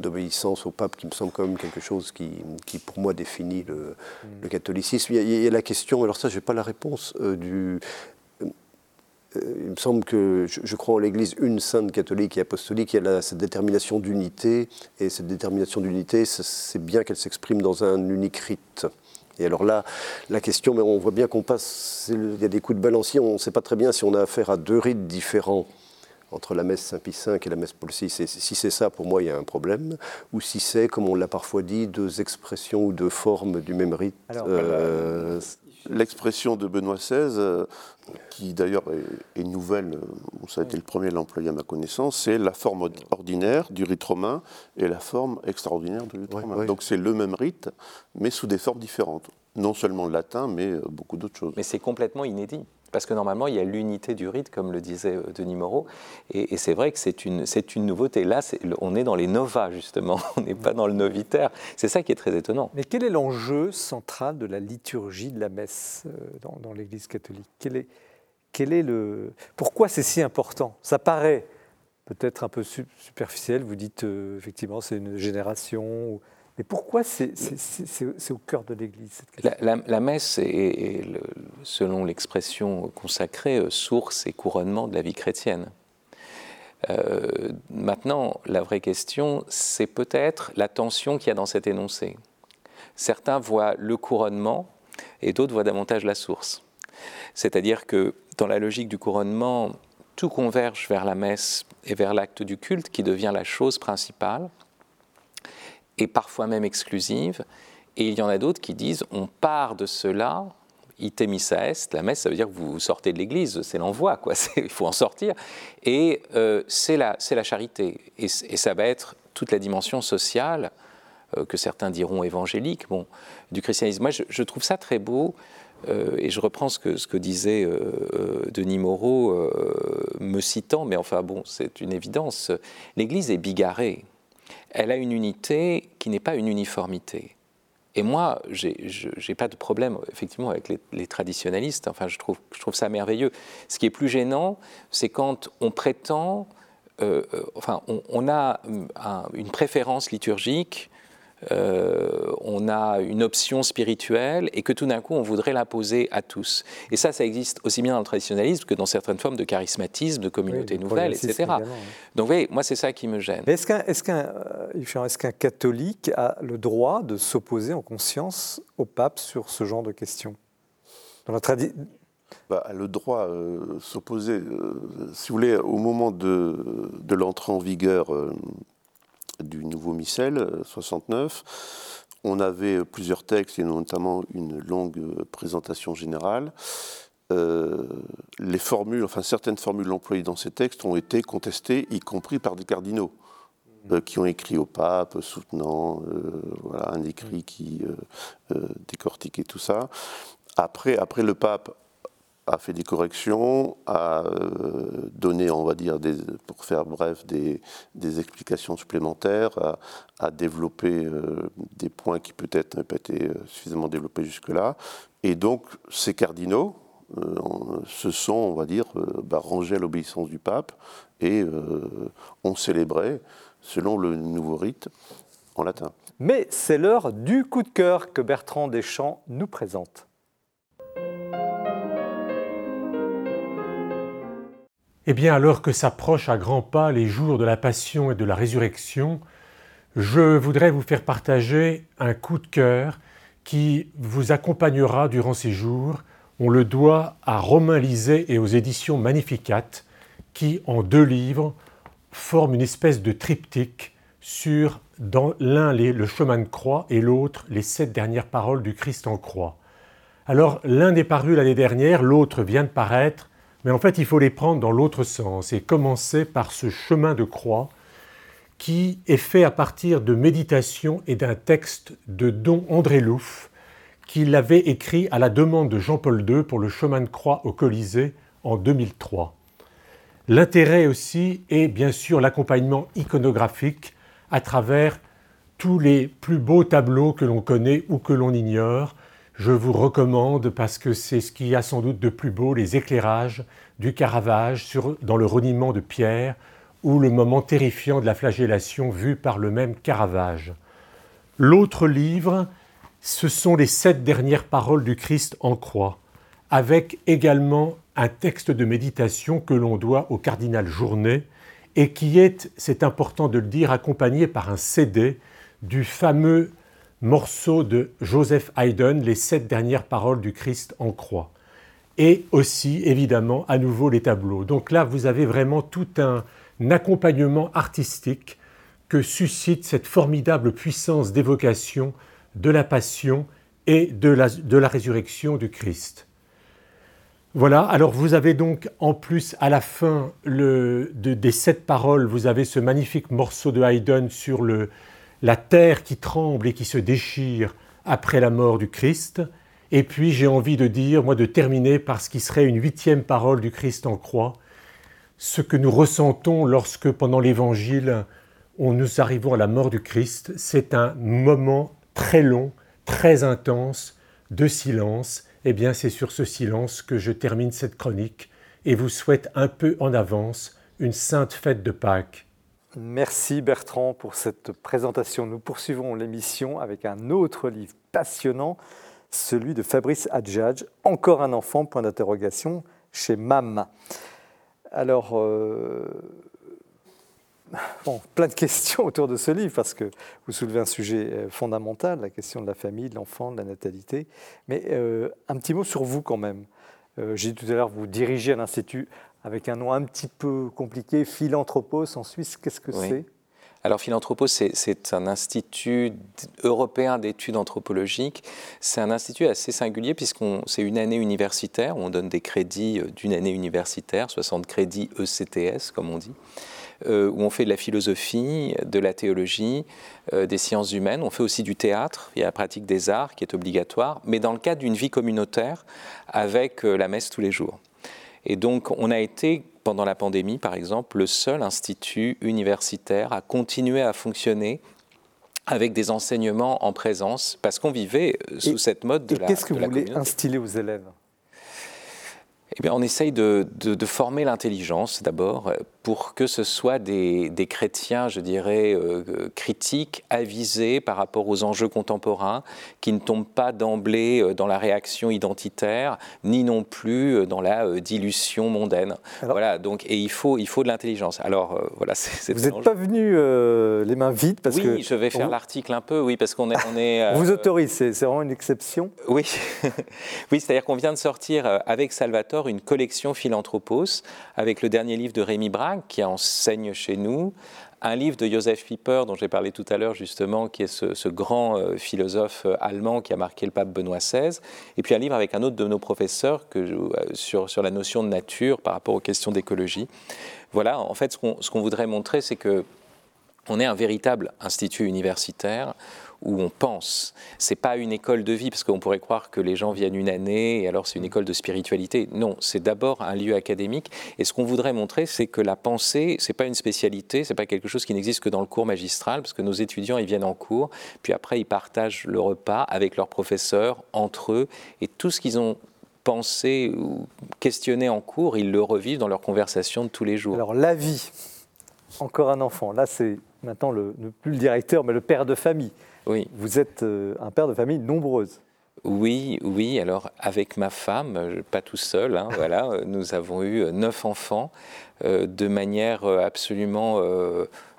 d'obéissance au pape qui me semble quand même quelque chose qui, qui pour moi, définit le, mm. le catholicisme. Il y, a, la question, alors ça, je n'ai pas la réponse, euh, du il me semble que je, crois en l'Église une sainte catholique et apostolique, il y a cette détermination d'unité, et cette détermination d'unité, c'est bien qu'elle s'exprime dans un unique rite. Et alors là, la question, mais on voit bien qu'on passe, il y a des coups de balancier, on ne sait pas très bien si on a affaire à deux rites différents entre la messe Saint-Pie V et la messe Paul VI. Et si c'est ça, pour moi, il y a un problème. Ou si c'est, comme on l'a parfois dit, deux expressions ou deux formes du même rite. Euh, l'expression de Benoît XVI, euh, qui d'ailleurs est, nouvelle, euh, ça a été le premier à l'employer à ma connaissance, c'est la forme ordinaire du rite romain et la forme extraordinaire du rite romain. Donc c'est le même rite, mais sous des formes différentes. Non seulement le latin, mais euh, beaucoup d'autres choses. Mais c'est complètement inédit. Parce que normalement, il y a l'unité du rite, comme le disait Denis Moreau. Et, c'est vrai que c'est une, une nouveauté. Là, on est dans les novas, justement. On n'est pas dans le novitaire. C'est ça qui est très étonnant. Mais quel est l'enjeu central de la liturgie de la messe dans, dans l'Église catholique? Quel est, quel est le... Pourquoi c'est si important? Ça paraît peut-être un peu superficiel, vous dites euh, effectivement c'est une génération, mais pourquoi c'est au cœur de l'Église la, la, messe est, selon l'expression consacrée, euh, source et couronnement de la vie chrétienne. Euh, maintenant, la vraie question, c'est peut-être la tension qu'il y a dans cet énoncé. Certains voient le couronnement et d'autres voient davantage la source. C'est-à-dire que dans la logique du couronnement, tout converge vers la messe et vers l'acte du culte qui devient la chose principale et parfois même exclusive. Et il y en a d'autres qui disent on part de cela, ite missa est, la messe, ça veut dire que vous sortez de l'église, c'est l'envoi, quoi. il faut en sortir. Et euh, c'est la, charité. Et, ça va être toute la dimension sociale, euh, que certains diront évangélique, bon, du christianisme. Moi, je trouve ça très beau euh, et je reprends ce que, disait Denis Moreau, me citant, mais enfin bon, c'est une évidence. L'Église est bigarrée. Elle a une unité qui n'est pas une uniformité. Et moi, je n'ai pas de problème, effectivement, avec les, traditionnalistes. Enfin, je trouve, je trouve ça merveilleux. Ce qui est plus gênant, c'est quand on prétend, enfin, on, a une préférence liturgique euh, on a une option spirituelle et que tout d'un coup on voudrait l'imposer à tous. Et ça, ça existe aussi bien dans le traditionnalisme que dans certaines formes de charismatisme, de communauté nouvelle, etc. Donc, oui, moi, c'est ça qui me gêne. Est-ce qu'un est est qu'un catholique a le droit de s'opposer en conscience au pape sur ce genre de questions? Dans la bah, le droit euh, s'opposer, euh, si vous voulez, au moment de, de l'entrée en vigueur du nouveau missel 69. Euh, On avait plusieurs textes et notamment une longue présentation générale. Euh, les formules, enfin certaines formules employées dans ces textes ont été contestées, y compris par des cardinaux, euh, qui ont écrit au pape soutenant voilà, un écrit qui décortiquait tout ça. Après, après le pape a fait des corrections, a euh, donné, on va dire, pour faire bref, des, explications supplémentaires, a, développé euh, des points qui peut-être n'avaient pas été suffisamment développés jusque-là. Et donc, ces cardinaux se sont, on va dire, bah, rangés à l'obéissance du pape et ont célébré, selon le nouveau rite, en latin. Mais c'est l'heure du coup de cœur que Bertrand Deschamps nous présente. Eh bien, alors que s'approchent à grands pas les jours de la Passion et de la Résurrection, je voudrais vous faire partager un coup de cœur qui vous accompagnera durant ces jours. On le doit à Romain Lisée et aux éditions Magnificat, qui, en deux livres, forment une espèce de triptyque sur, dans l'un, le chemin de croix et l'autre, les sept dernières paroles du Christ en croix. Alors, l'un est paru l'année dernière, l'autre vient de paraître, mais en fait, il faut les prendre dans l'autre sens et commencer par ce chemin de croix qui est fait à partir de méditation et d'un texte de Don André Louf qu'il avait écrit à la demande de Jean-Paul II pour le chemin de croix au Colisée en 2003. L'intérêt aussi est bien sûr l'accompagnement iconographique à travers tous les plus beaux tableaux que l'on connaît ou que l'on ignore, je vous recommande, parce que c'est ce qui a sans doute de plus beau, les éclairages du Caravage dans le reniement de Pierre, ou le moment terrifiant de la flagellation vu par le même Caravage. L'autre livre, ce sont les sept dernières paroles du Christ en croix, avec également un texte de méditation que l'on doit au cardinal Journet, et qui est, c'est important de le dire, accompagné par un CD du fameux morceau de Joseph Haydn, les sept dernières paroles du Christ en croix. Et aussi, évidemment, à nouveau les tableaux. Donc là, vous avez vraiment tout un accompagnement artistique que suscite cette formidable puissance d'évocation de la passion et de la, résurrection du Christ. Voilà, alors vous avez donc en plus à la fin des sept paroles, vous avez ce magnifique morceau de Haydn sur le, la terre qui tremble et qui se déchire après la mort du Christ. Et puis j'ai envie de dire, moi, de terminer par ce qui serait une huitième parole du Christ en croix, ce que nous ressentons lorsque, pendant l'Évangile, on nous arrivons à la mort du Christ, c'est un moment très long, très intense de silence. Eh bien, c'est sur ce silence que je termine cette chronique et vous souhaite un peu en avance une sainte fête de Pâques Merci Bertrand pour cette présentation. Nous poursuivons l'émission avec un autre livre passionnant, celui de Fabrice Adjadj, Encore un enfant, point d'interrogation, chez MAM. Alors, euh, plein de questions autour de ce livre, parce que vous soulevez un sujet euh, fondamental, la question de la famille, de l'enfant, de la natalité. Mais euh, un petit mot sur vous quand même. J'ai dit tout à l'heure, vous dirigez un institut avec un nom un petit peu compliqué, Philanthropos en Suisse, qu'est-ce que c'est? Alors Philanthropos, c'est un institut européen d'études anthropologiques. C'est un institut assez singulier puisqu'on c'est une année universitaire, on donne des crédits euh, d'une année universitaire, 60 crédits ECTS comme on dit, euh, où on fait de la philosophie, de la théologie, euh, des sciences humaines. On fait aussi du théâtre, il y a la pratique des arts qui est obligatoire, mais dans le cadre d'une vie communautaire avec la messe tous les jours. Et donc, on a été, pendant la pandémie, par exemple, le seul institut universitaire à continuer à fonctionner avec des enseignements en présence, parce qu'on vivait euh, sous cette mode de et la. Qu'est-ce que vous voulez instiller aux élèves? Eh bien, on essaye de, de former l'intelligence d'abord, pour que ce soit des, chrétiens, je dirais, euh, critiques, avisés par rapport aux enjeux contemporains, qui ne tombent pas d'emblée euh, dans la réaction identitaire, ni non plus euh, dans la dilution mondaine. voilà, donc, et il faut, il faut de l'intelligence. Alors, voilà, c'est. Vous n'êtes pas venu les mains vides parce oui, que. Oui, je vais faire l'article un peu, oui, parce qu'on est. On est vous autorise, c'est vraiment une exception Oui, oui c'est-à-dire qu'on vient de sortir avec Salvatore une collection Philanthropos, avec le dernier livre de Rémi Braque qui enseigne chez nous, un livre de Joseph Pieper, dont j'ai parlé tout à l'heure justement, qui est ce, grand euh, philosophe euh, allemand qui a marqué le pape Benoît XVI, et puis un livre avec un autre de nos professeurs euh, sur, sur la notion de nature par rapport aux questions d'écologie. Voilà, en fait, ce qu'on voudrait montrer, c'est que on est un véritable institut universitaire où on pense. C'est pas une école de vie, parce qu'on pourrait croire que les gens viennent une année et alors c'est une école de spiritualité. Non, c'est d'abord un lieu académique. Et ce qu'on voudrait montrer, c'est que la pensée, c'est pas une spécialité, c'est pas quelque chose qui n'existe que dans le cours magistral, parce que nos étudiants, ils viennent en cours, puis après, ils partagent le repas avec leurs professeurs, entre eux, et tout ce qu'ils ont pensé ou questionné en cours, ils le revivent dans leurs conversations de tous les jours. Alors, la vie, encore un enfant. Là, c'est maintenant le, plus le directeur, mais le père de famille. Oui. Vous êtes euh, un père de famille nombreuse. Oui, oui. Alors avec ma femme, euh, pas tout seul, hein, voilà, euh, nous avons eu neuf enfants de manière absolument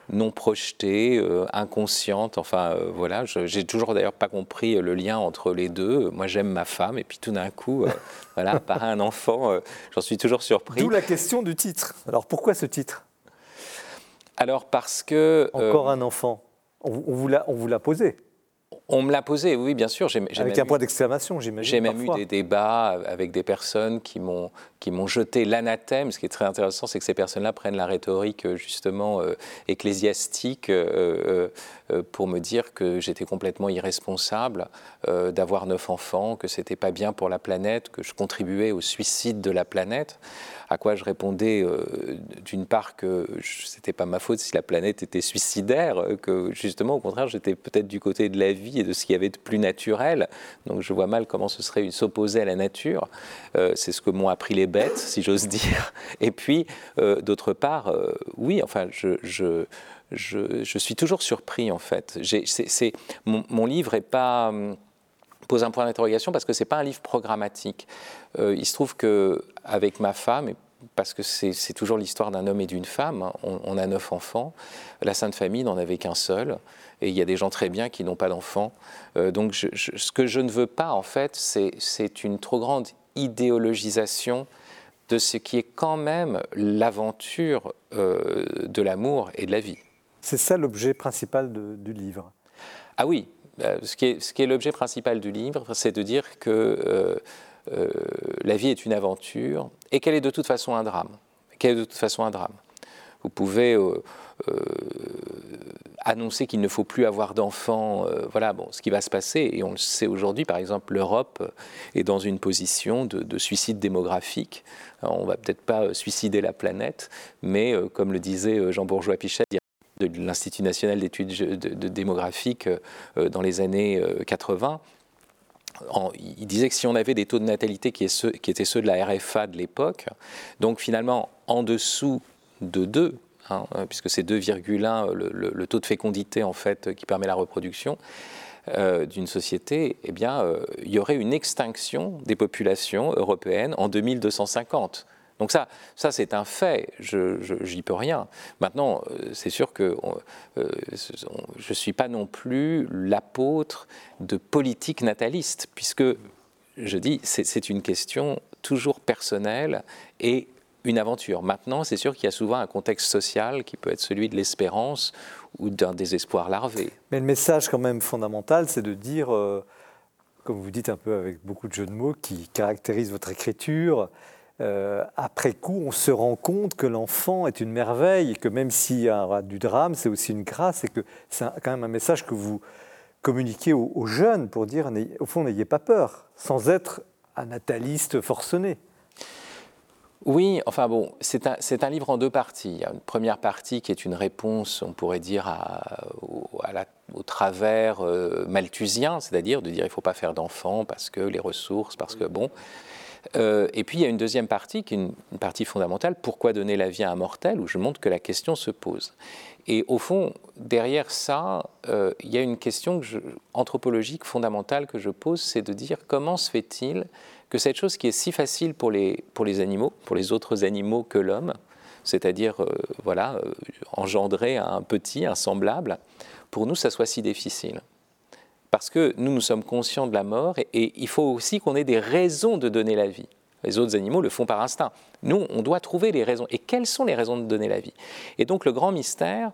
non projetée, inconsciente. Enfin voilà, j'ai toujours d'ailleurs pas compris le lien entre les deux. Moi j'aime ma femme et puis tout d'un coup, voilà, apparaît un enfant. J'en suis toujours surpris. D'où la question du titre. Alors pourquoi ce titre? Alors parce que... Encore un enfant. On, vous l'a posé. On me l'a posé, oui, bien sûr. Avec un point d'exclamation, j'imagine. J'ai même eu des débats avec des personnes qui m'ont qui m'ont jeté l'anathème. Ce qui est très intéressant, c'est que ces personnes-là prennent la rhétorique euh, justement euh, ecclésiastique euh, pour me dire que j'étais complètement irresponsable d'avoir neuf enfants, que c'était pas bien pour la planète, que je contribuais au suicide de la planète. À quoi je répondais d'une part que c'était pas ma faute si la planète était suicidaire, que justement au contraire j'étais peut-être du côté de la vie et de ce qu'il y avait de plus naturel. Donc je vois mal comment ce serait s'opposer à la nature. c'est ce que m'ont appris les bête, si j'ose dire. Et puis, euh, d'autre part, euh, oui, enfin, je, je, je, suis toujours surpris, en fait. mon, mon, livre est pas hum, pose un point d'interrogation parce que c'est pas un livre programmatique. Euh, il se trouve que avec ma femme, parce que c'est toujours l'histoire d'un homme et d'une femme, hein, on, a neuf enfants. La Sainte Famille n'en avait qu'un seul, et il y a des gens très bien qui n'ont pas d'enfants. donc, ce que je ne veux pas, en fait, c'est une trop grande idéologisation de ce qui est quand même l'aventure euh, de l'amour et de la vie. C'est ça l'objet principal du livre. Ah oui, euh, ce qui est, l'objet principal du livre, c'est de dire que euh, la vie est une aventure et qu'elle est de toute façon un drame? Qu'elle est de toute façon un drame? Vous pouvez annoncer qu'il ne faut plus avoir d'enfants, euh, voilà bon, ce qui va se passer, et on le sait aujourd'hui, par exemple, l'Europe est dans une position de, suicide démographique. on ne va peut-être pas suicider la planète, mais euh, comme le disait Jean Bourgeois-Pichet, de l'Institut national d'études de, démographiques euh, dans les années 80, il disait que si on avait des taux de natalité qui, étaient ceux de la RFA de l'époque, donc finalement en dessous de 2, Hein, puisque c'est 2,1 le, le, taux de fécondité en fait qui permet la reproduction euh, d'une société, eh bien, euh, il y aurait une extinction des populations européennes en 2250. Donc ça, ça c'est un fait, je n'y peux rien. Maintenant, c'est sûr que je ne suis pas non plus l'apôtre de politique nataliste, puisque je dis, c'est une question toujours personnelle et une aventure. Maintenant, c'est sûr qu'il y a souvent un contexte social qui peut être celui de l'espérance ou d'un désespoir larvé. Mais le message quand même fondamental, c'est de dire, euh, comme vous dites un peu avec beaucoup de jeux de mots qui caractérisent votre écriture, euh, après coup, on se rend compte que l'enfant est une merveille, et que même s'il y a du drame, c'est aussi une grâce, et que c'est quand même un message que vous communiquez aux, aux jeunes pour dire, au fond, n'ayez pas peur, sans être un nataliste forcené. Oui, enfin bon, c'est un, livre en deux parties. Il y a une première partie qui est une réponse, on pourrait dire, au, travers euh, malthusien, c'est-à-dire de dire il ne faut pas faire d'enfants parce que les ressources, parce que bon. Euh, et puis il y a une deuxième partie qui est une, partie fondamentale, pourquoi donner la vie à un mortel, où je montre que la question se pose. Et au fond, derrière ça, euh, il y a une question anthropologique fondamentale que je pose, c'est de dire comment se fait-il que cette chose qui est si facile pour les, pour les animaux, pour les autres animaux que l'homme, c'est-à-dire euh, voilà, engendrer un petit, un semblable, pour nous, ça soit si difficile. Parce que nous, nous sommes conscients de la mort et, il faut aussi qu'on ait des raisons de donner la vie. Les autres animaux le font par instinct. Nous, on doit trouver les raisons. Et quelles sont les raisons de donner la vie? Et donc le grand mystère,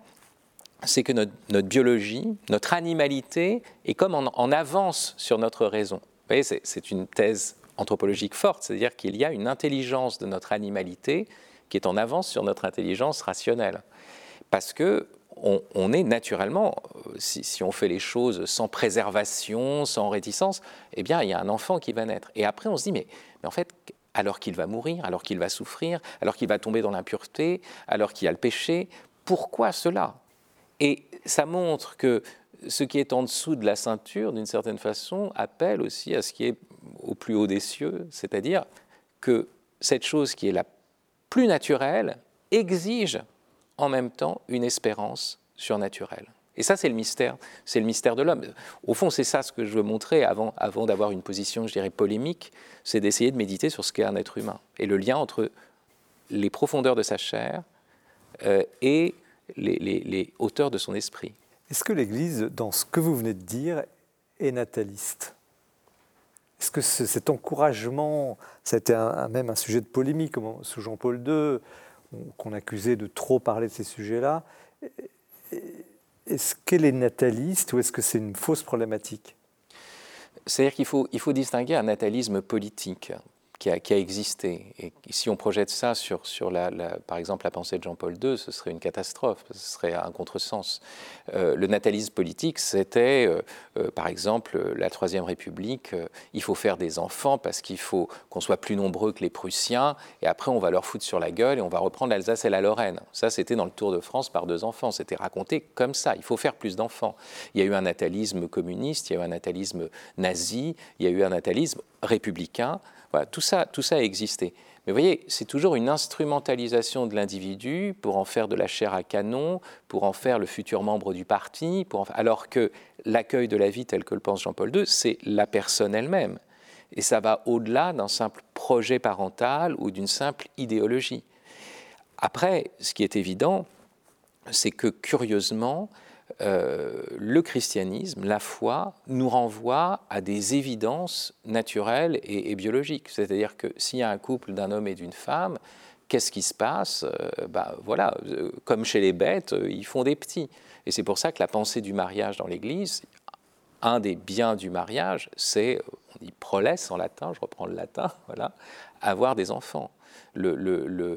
c'est que notre, biologie, notre animalité est comme en, en avance sur notre raison. Vous voyez, c'est une thèse anthropologique forte, c'est-à-dire qu'il y a une intelligence de notre animalité qui est en avance sur notre intelligence rationnelle. Parce que on, est naturellement, euh, si, on fait les choses sans préservation, sans réticence, eh bien, il y a un enfant qui va naître. Et après, on se dit, mais, mais en fait, alors qu'il va mourir, alors qu'il va souffrir, alors qu'il va tomber dans l'impureté, alors qu'il a le péché, pourquoi cela? Et ça montre que ce qui est en dessous de la ceinture, d'une certaine façon, appelle aussi à ce qui est au plus haut des cieux, c'est-à-dire que cette chose qui est la plus naturelle exige en même temps une espérance surnaturelle. Et ça, c'est le mystère, c'est le mystère de l'homme. Au fond, c'est ça ce que je veux montrer avant, d'avoir une position, je dirais, polémique, c'est d'essayer de méditer sur ce qu'est un être humain et le lien entre les profondeurs de sa chair euh, et les, les hauteurs de son esprit. Est-ce que l'Église, dans ce que vous venez de dire, est nataliste? Est-ce que cet encouragement, a été même un sujet de polémique sous Jean-Paul II, qu'on accusait de trop parler de ces sujets-là. Est-ce qu'elle est nataliste ou est-ce que c'est une fausse problématique? C'est-à-dire qu'il faut, il faut distinguer un natalisme politique qui a, existé. Et si on projette ça sur, par exemple la pensée de Jean-Paul II, ce serait une catastrophe, ce serait un contresens. Euh, le natalisme politique, c'était, euh, euh, par exemple, la Troisième République, il faut faire des enfants parce qu'il faut qu'on soit plus nombreux que les Prussiens, et après on va leur foutre sur la gueule et on va reprendre l'Alsace et la Lorraine. Ça, c'était dans le Tour de France par deux enfants, c'était raconté comme ça, il faut faire plus d'enfants. Il y a eu un natalisme communiste, il y a eu un natalisme nazi, il y a eu un natalisme républicain tout ça, tout ça a existé. Mais vous voyez, c'est toujours une instrumentalisation de l'individu pour en faire de la chair à canon, pour en faire le futur membre du parti, alors que l'accueil de la vie tel que le pense Jean-Paul II, c'est la personne elle-même. Et ça va au-delà d'un simple projet parental ou d'une simple idéologie. Après, ce qui est évident, c'est que curieusement, euh, le christianisme, la foi, nous renvoie à des évidences naturelles et, biologiques. C'est-à-dire que s'il y a un couple d'un homme et d'une femme, qu'est-ce qui se passe? Euh, bah, Voilà, euh, comme chez les bêtes, ils font des petits. Et c'est pour ça que la pensée du mariage dans l'Église, un des biens du mariage, c'est, on dit prolesse en latin, je reprends le latin, voilà, avoir des enfants l'homme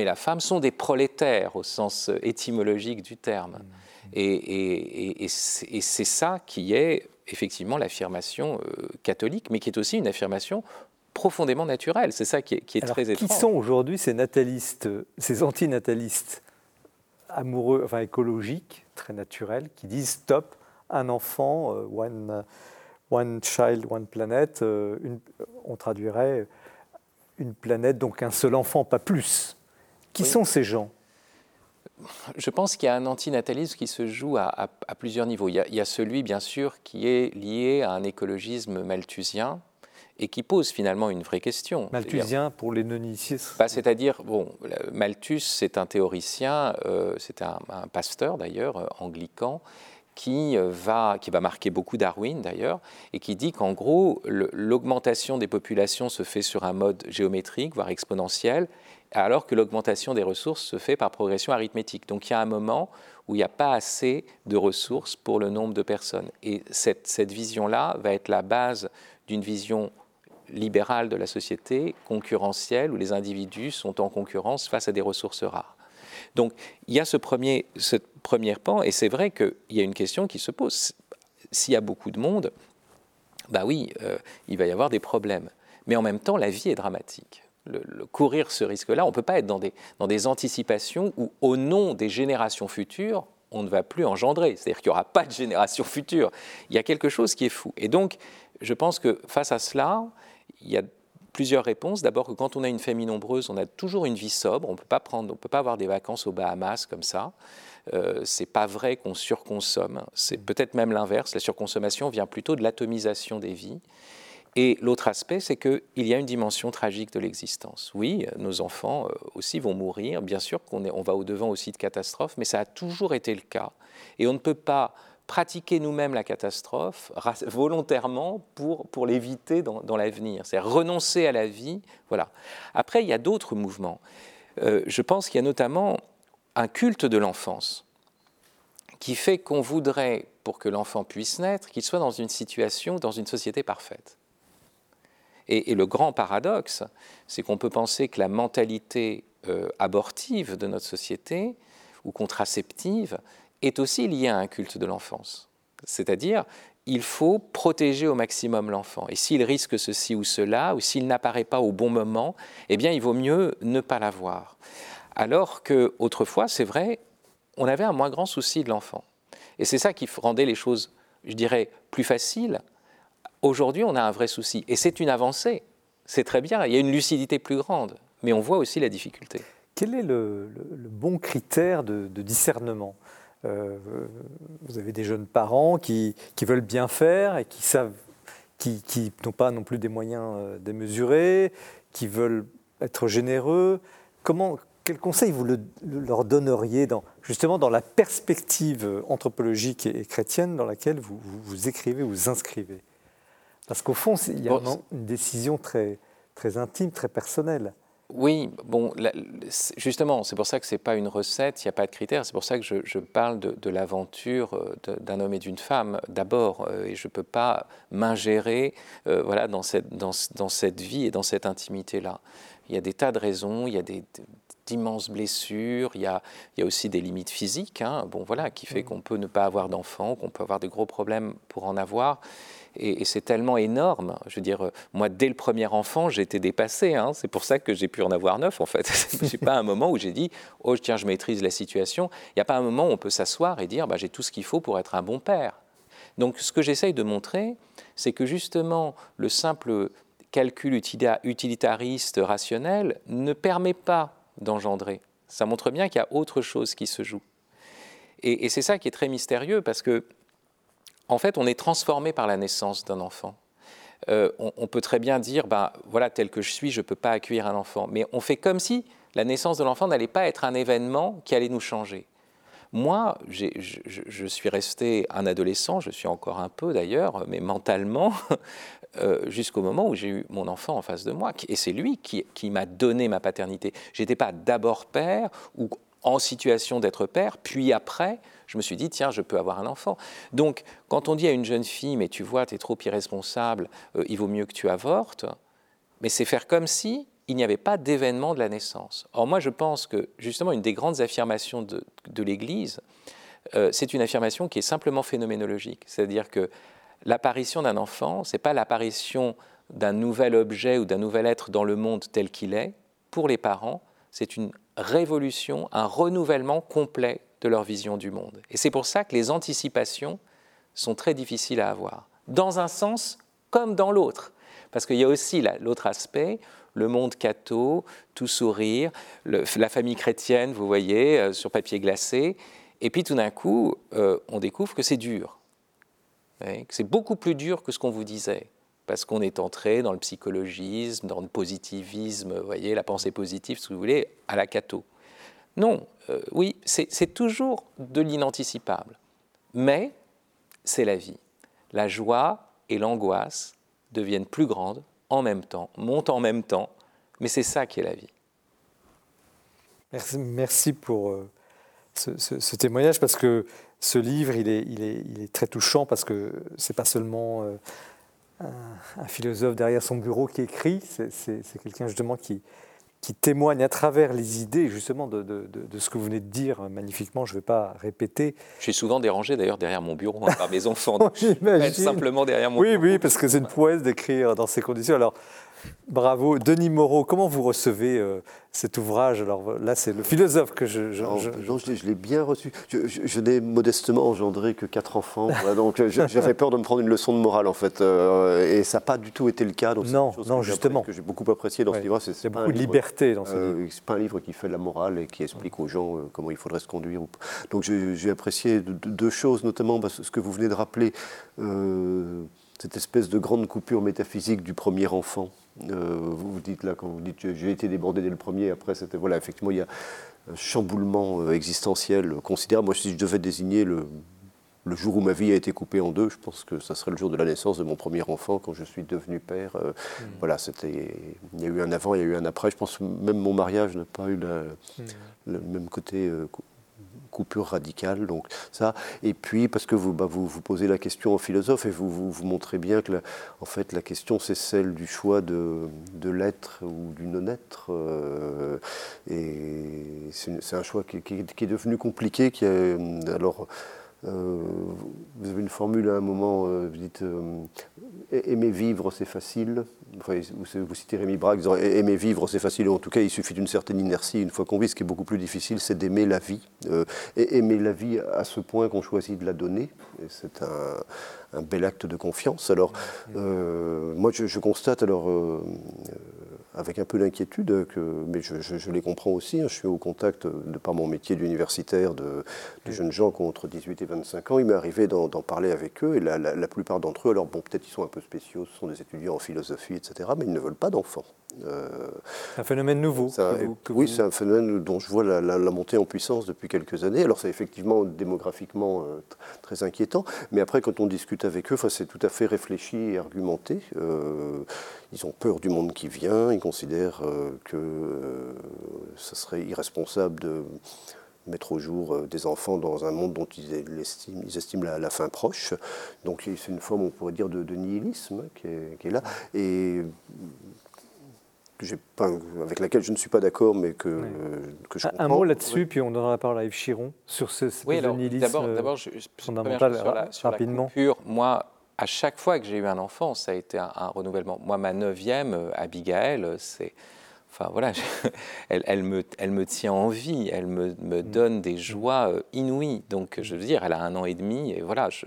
et la femme sont des prolétaires au sens étymologique du terme. Mm. Et, c'est ça qui est effectivement l'affirmation euh, catholique, mais qui est aussi une affirmation profondément naturelle. C'est ça qui est, très étrange. Qui sont aujourd'hui ces natalistes, ces antinatalistes amoureux, enfin écologiques, très naturels, qui disent stop, un enfant, euh, one, one child, one planet, euh, on traduirait une planète, donc un seul enfant, pas plus. Qui sont ces gens? Je pense qu'il y a un antinatalisme qui se joue à, plusieurs niveaux. Il y, a, celui, bien sûr, qui est lié à un écologisme malthusien et qui pose finalement une vraie question. Malthusien pour les non-initiés bah, C'est-à-dire, bon, Malthus, c'est un théoricien, euh, c'est un, un, pasteur d'ailleurs, euh, anglican, qui euh, va, qui va marquer beaucoup Darwin d'ailleurs, et qui dit qu'en gros, l'augmentation des populations se fait sur un mode géométrique, voire exponentiel, alors que l'augmentation des ressources se fait par progression arithmétique. Donc il y a un moment où il n'y a pas assez de ressources pour le nombre de personnes. Et cette, cette vision-là va être la base d'une vision libérale de la société, concurrentielle, où les individus sont en concurrence face à des ressources rares. Donc il y a ce premier, premier pan, et c'est vrai qu'il y a une question qui se pose. S'il y a beaucoup de monde, bah oui, euh, il va y avoir des problèmes. Mais en même temps, la vie est dramatique. Courir ce risque-là, on ne peut pas être dans des, dans des anticipations où, au nom des générations futures, on ne va plus engendrer. C'est-à-dire qu'il n'y aura pas de génération future. Il y a quelque chose qui est fou. Et donc, je pense que face à cela, il y a plusieurs réponses. D'abord que quand on a une famille nombreuse, on a toujours une vie sobre. On peut pas on peut pas avoir des vacances aux Bahamas comme ça. Euh, c'est pas vrai qu'on surconsomme. C'est peut-être même l'inverse. La surconsommation vient plutôt de l'atomisation des vies. Et l'autre aspect, c'est qu'il y a une dimension tragique de l'existence. Oui, nos enfants euh, aussi vont mourir. Bien sûr qu'on on va au-devant aussi de catastrophes, mais ça a toujours été le cas. Et on ne peut pas pratiquer nous-mêmes la catastrophe volontairement pour, pour l'éviter dans, dans l'avenir. C'est renoncer à la vie. Voilà. Après, il y a d'autres mouvements. Euh, je pense qu'il y a notamment un culte de l'enfance qui fait qu'on voudrait, pour que l'enfant puisse naître, qu'il soit dans une situation, dans une société parfaite. Et, le grand paradoxe, c'est qu'on peut penser que la mentalité euh, abortive de notre société ou contraceptive est aussi liée à un culte de l'enfance. C'est-à-dire, il faut protéger au maximum l'enfant. Et s'il risque ceci ou cela, ou s'il n'apparaît pas au bon moment, eh bien, il vaut mieux ne pas l'avoir. Alors que autrefois, c'est vrai, on avait un moins grand souci de l'enfant. Et c'est ça qui rendait les choses, je dirais, plus faciles. Aujourd'hui, on a un vrai souci. Et c'est une avancée. C'est très bien. Il y a une lucidité plus grande. Mais on voit aussi la difficulté. Quel est le, bon critère de, discernement? Euh, Vous avez des jeunes parents qui, veulent bien faire et qui savent, qui, n'ont pas non plus des moyens euh, démesurés, qui veulent être généreux. Comment, quel conseil vous leur donneriez dans, justement dans la perspective anthropologique et, chrétienne dans laquelle vous, vous, écrivez, vous inscrivez? Parce qu'au fond, il y a une décision très, très intime, très personnelle. Oui, bon, justement, c'est pour ça que ce n'est pas une recette, il n'y a pas de critères, c'est pour ça que je, parle de, l'aventure euh, d'un homme et d'une femme d'abord, euh, et je ne peux pas m'ingérer euh, voilà, dans, cette, dans, dans, cette vie et dans cette intimité-là. Il y a des tas de raisons, il y a des, d'immenses blessures, il y, a, il y a, aussi des limites physiques, hein, bon, voilà, qui fait mmh. qu'on peut ne pas avoir d'enfants, qu'on peut avoir de gros problèmes pour en avoir. Et, c'est tellement énorme. Je veux dire, moi, dès le premier enfant, j'ai été dépassé. Hein. C'est pour ça que j'ai pu en avoir neuf, en fait. Je pas un moment où j'ai dit, oh, tiens, je maîtrise la situation. Il n'y a pas un moment où on peut s'asseoir et dire, bah, j'ai tout ce qu'il faut pour être un bon père. Donc, ce que j'essaye de montrer, c'est que justement, le simple calcul utilitariste rationnel ne permet pas d'engendrer. Ça montre bien qu'il y a autre chose qui se joue. Et, c'est ça qui est très mystérieux parce que en fait, on est transformé par la naissance d'un enfant. Euh, on, peut très bien dire, ben, voilà, tel que je suis, je ne peux pas accueillir un enfant. Mais on fait comme si la naissance de l'enfant n'allait pas être un événement qui allait nous changer. Moi, je, suis resté un adolescent, je suis encore un peu d'ailleurs, mais mentalement, euh, jusqu'au moment où j'ai eu mon enfant en face de moi. Et c'est lui qui, m'a donné ma paternité. Je n'étais pas d'abord père ou en situation d'être père, puis après, je me suis dit, tiens, je peux avoir un enfant. Donc, quand on dit à une jeune fille, mais tu vois, tu es trop irresponsable, euh, il vaut mieux que tu avortes, mais c'est faire comme si il n'y avait pas d'événement de la naissance. Or, moi, je pense que, justement, une des grandes affirmations de, l'Église, euh, c'est une affirmation qui est simplement phénoménologique. C'est-à-dire que l'apparition d'un enfant, ce n'est pas l'apparition d'un nouvel objet ou d'un nouvel être dans le monde tel qu'il est. Pour les parents, c'est une révolution, un renouvellement complet de leur vision du monde. Et c'est pour ça que les anticipations sont très difficiles à avoir, dans un sens comme dans l'autre. Parce qu'il y a aussi l'autre aspect, le monde catho, tout sourire, la famille chrétienne, vous voyez, euh, sur papier glacé. Et puis tout d'un coup, euh, on découvre que c'est dur. que c'est beaucoup plus dur que ce qu'on vous disait parce qu'on est entré dans le psychologisme, dans le positivisme, vous voyez, la pensée positive, si vous voulez, à la catho. Non, euh, oui, c'est toujours de l'inanticipable. Mais c'est la vie. La joie et l'angoisse deviennent plus grandes en même temps, montent en même temps, mais c'est ça qui est la vie. Merci, pour euh, ce, témoignage, parce que ce livre, il est, très touchant, parce que c'est pas seulement... Euh, un, philosophe derrière son bureau qui écrit, c'est quelqu'un justement qui, qui témoigne à travers les idées justement de, de, ce que vous venez de dire magnifiquement. Je ne vais pas répéter. Je suis souvent dérangé d'ailleurs derrière mon bureau hein, par mes enfants. simplement derrière mon oui, bureau. Oui, parce que c'est une prouesse d'écrire dans ces conditions. Alors, Bravo. Denis Moreau, comment vous recevez euh, cet ouvrage? Alors là, c'est le philosophe que je. je, je, l'ai bien reçu. Je, n'ai modestement engendré que quatre enfants. donc j'avais peur de me prendre une leçon de morale, en fait. Euh, et ça n'a pas du tout été le cas. Donc non, non, que justement. Que j'ai beaucoup apprécié dans ce livre. C'est beaucoup de liberté dans ce euh, livre. C'est pas un livre qui fait la morale et qui explique aux gens comment il faudrait se conduire. Donc j'ai apprécié deux choses, notamment ce que vous venez de rappeler cette espèce de grande coupure métaphysique du premier enfant. Euh, vous vous dites là, quand vous dites j'ai été débordé dès le premier, après c'était. Voilà, effectivement, il y a un chamboulement euh, existentiel considérable. Moi, si je devais désigner le, le jour où ma vie a été coupée en deux, je pense que ça serait le jour de la naissance de mon premier enfant, quand je suis devenu père. Euh, hmm. Voilà, c'était. Il y a eu un avant, il y a eu un après. Je pense que même mon mariage n'a pas eu hmm. le même côté coupure radicale. Donc ça. Et puis parce que vous, bah, vous, posez la question au philosophe et vous, vous, montrez bien que la, en fait la question c'est celle du choix de, de l'être ou du non-être. Euh, et c'est un choix qui, est devenu compliqué. Qui alors, euh, vous avez une formule à un moment, euh, vous dites euh, aimer vivre, c'est facile. vous, citez Rémi Braque disant aimer vivre, c'est facile. En tout cas, il suffit d'une certaine inertie. Une fois qu'on vit, ce qui est beaucoup plus difficile, c'est d'aimer la vie. et aimer la vie à ce point qu'on choisit de la donner. C'est un, bel acte de confiance. Alors, moi, je, constate alors avec un peu d'inquiétude, mais je, les comprends aussi. Hein. je suis au contact, de par mon métier d'universitaire, de, jeunes gens qui ont entre 18 et 25 ans. Il m'est arrivé d'en parler avec eux, et la, plupart d'entre eux, alors bon, peut-être ils sont un peu spéciaux, ce sont des étudiants en philosophie, etc., mais ils ne veulent pas d'enfants. Euh, c'est un phénomène nouveau. oui, c'est un phénomène dont je vois la, montée en puissance depuis quelques années. Alors c'est effectivement démographiquement euh, très inquiétant, mais après quand on discute avec eux, c'est tout à fait réfléchi et argumenté. Euh, ils ont peur du monde qui vient, considèrent que ce serait irresponsable de mettre au jour des enfants dans un monde dont ils estiment, ils estiment la, fin proche. Donc c'est une forme, on pourrait dire, de, nihilisme qui est, qui est, là. Et pas, avec laquelle je ne suis pas d'accord, mais que, euh, que je comprends. Un mot là-dessus, puis on donnera la parole à Yves Chiron sur ce, ce oui, d'abord, d'abord, fondamental sur la, sur rapidement. La coupure, moi, à chaque fois que j'ai eu un enfant, ça a été un, renouvellement. Moi, ma neuvième, euh, Abigail, c'est... Enfin voilà, elle, elle, me, elle me tient en vie, elle me, me mm. donne des joies euh, inouïes. Donc je veux dire, elle a un an et demi et voilà. Je,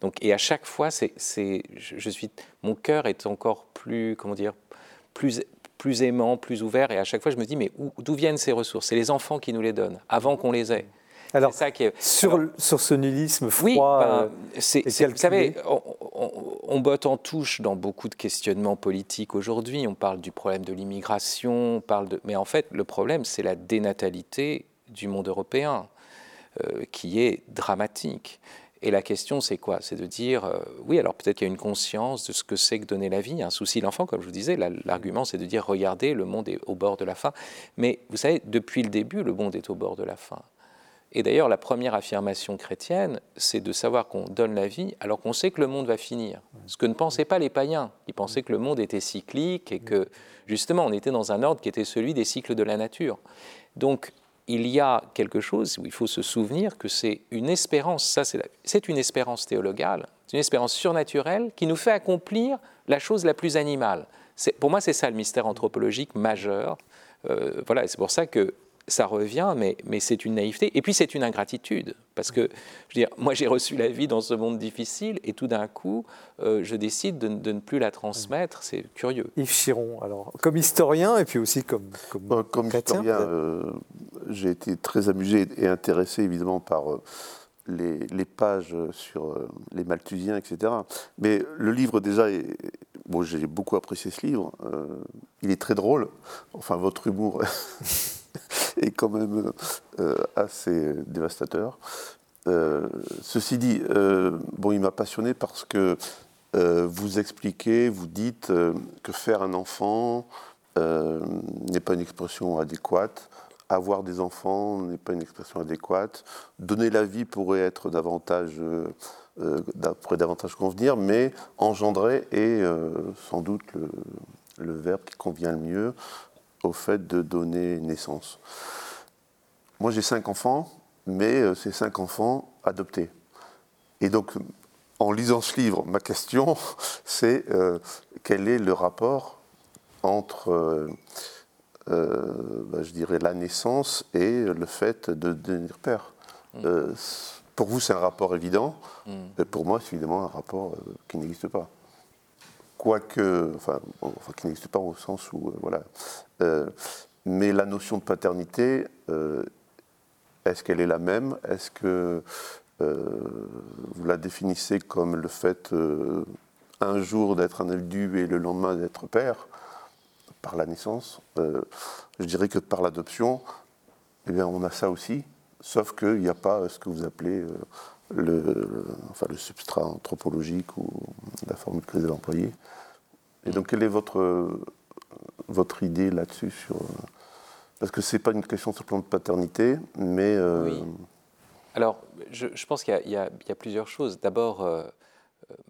donc et à chaque fois, c'est, je, je, suis, mon cœur est encore plus, comment dire, plus plus aimant, plus ouvert. Et à chaque fois, je me dis, mais d'où viennent ces ressources? C'est les enfants qui nous les donnent, avant qu'on les ait. Alors, ça qui est... sur, sur ce nihilisme froid, oui, ben, euh, vous savez, on, botte en touche dans beaucoup de questionnements politiques aujourd'hui. On parle du problème de l'immigration, on parle de, mais en fait, le problème, c'est la dénatalité du monde européen, euh, qui est dramatique. Et la question, c'est quoi? C'est de dire, euh, oui, alors peut-être qu'il y a une conscience de ce que c'est que donner la vie, un souci de l'enfant, comme je vous disais. L'argument, c'est de dire, regardez, le monde est au bord de la fin. Mais vous savez, depuis le début, le monde est au bord de la fin. Et d'ailleurs, la première affirmation chrétienne, c'est de savoir qu'on donne la vie alors qu'on sait que le monde va finir. Ce que ne pensaient pas les païens. Ils pensaient que le monde était cyclique et que, justement, on était dans un ordre qui était celui des cycles de la nature. Donc, il y a quelque chose où il faut se souvenir que c'est une espérance, ça c'est une espérance théologale, c'est une espérance surnaturelle qui nous fait accomplir la chose la plus animale. Pour moi, c'est ça le mystère anthropologique majeur. Euh, voilà, c'est pour ça que ça revient, mais, mais c'est une naïveté. Et puis c'est une ingratitude, parce que, je veux dire, moi j'ai reçu la vie dans ce monde difficile, et tout d'un coup, euh, je décide de, de, ne plus la transmettre. C'est curieux. Yves Chiron, alors, comme historien, et puis aussi comme Comme, euh, comme historien, euh, j'ai été très amusé et intéressé évidemment par... Les, les, pages sur les Malthusiens, etc. Mais le livre, déjà, est, bon, j'ai beaucoup apprécié ce livre. il est très drôle. Enfin, votre humour est quand même euh, assez dévastateur. Euh, ceci dit, euh, bon, il m'a passionné parce que vous expliquez, vous dites que faire un enfant n'est pas une expression adéquate, avoir des enfants n'est pas une expression adéquate, donner la vie pourrait être davantage, pourrait davantage convenir, mais engendrer est sans doute le, le verbe qui convient le mieux au fait de donner naissance. Moi, j'ai cinq enfants, mais euh, ces cinq enfants adoptés. Et donc, en lisant ce livre, ma question, c'est euh, quel est le rapport entre, euh, bah, je dirais, la naissance et le fait de devenir père? Mm. Pour vous, c'est un rapport évident. Mm. pour moi, c'est évidemment un rapport qui n'existe pas quoique, enfin, qui n'existe pas au sens où, euh, voilà. Euh, mais la notion de paternité, euh, est-ce qu'elle est la même? Est-ce que vous la définissez comme le fait un jour d'être un individu et le lendemain d'être père par la naissance? Je dirais que par l'adoption, eh bien, on a ça aussi, sauf qu'il n'y a pas ce que vous appelez le, enfin, le substrat anthropologique ou la formule que vous avez employée. Et donc, quelle est votre, votre idée là-dessus sur, Parce que ce n'est pas une question simplement de paternité, mais... Euh. Alors, je, pense qu'il y, y, a plusieurs choses. D'abord, euh,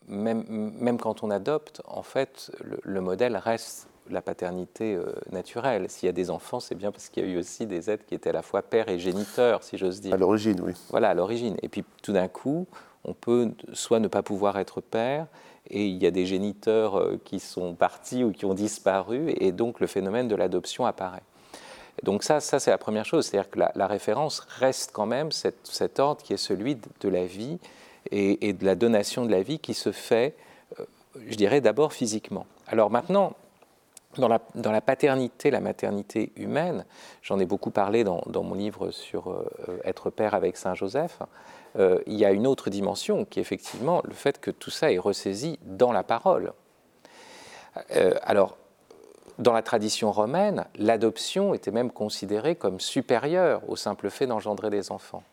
même, même, quand on adopte, en fait, le, modèle reste la paternité euh, naturelle. S'il y a des enfants, c'est bien parce qu'il y a eu aussi des êtres qui étaient à la fois père et géniteur, si j'ose dire. À l'origine, oui. Voilà, à l'origine. Et puis tout d'un coup, on peut soit ne pas pouvoir être père, et il y a des géniteurs euh, qui sont partis ou qui ont disparu, et donc le phénomène de l'adoption apparaît. Donc ça, ça c'est la première chose, c'est-à-dire que la, référence reste quand même cet ordre qui est celui de la vie et, de la donation de la vie qui se fait, euh, je dirais, d'abord physiquement. Alors maintenant, dans la, paternité, la maternité humaine, j'en ai beaucoup parlé dans, mon livre sur euh, être père avec Saint Joseph, euh, il y a une autre dimension qui est effectivement le fait que tout ça est ressaisi dans la parole. alors, dans la tradition romaine, l'adoption était même considérée comme supérieure au simple fait d'engendrer des enfants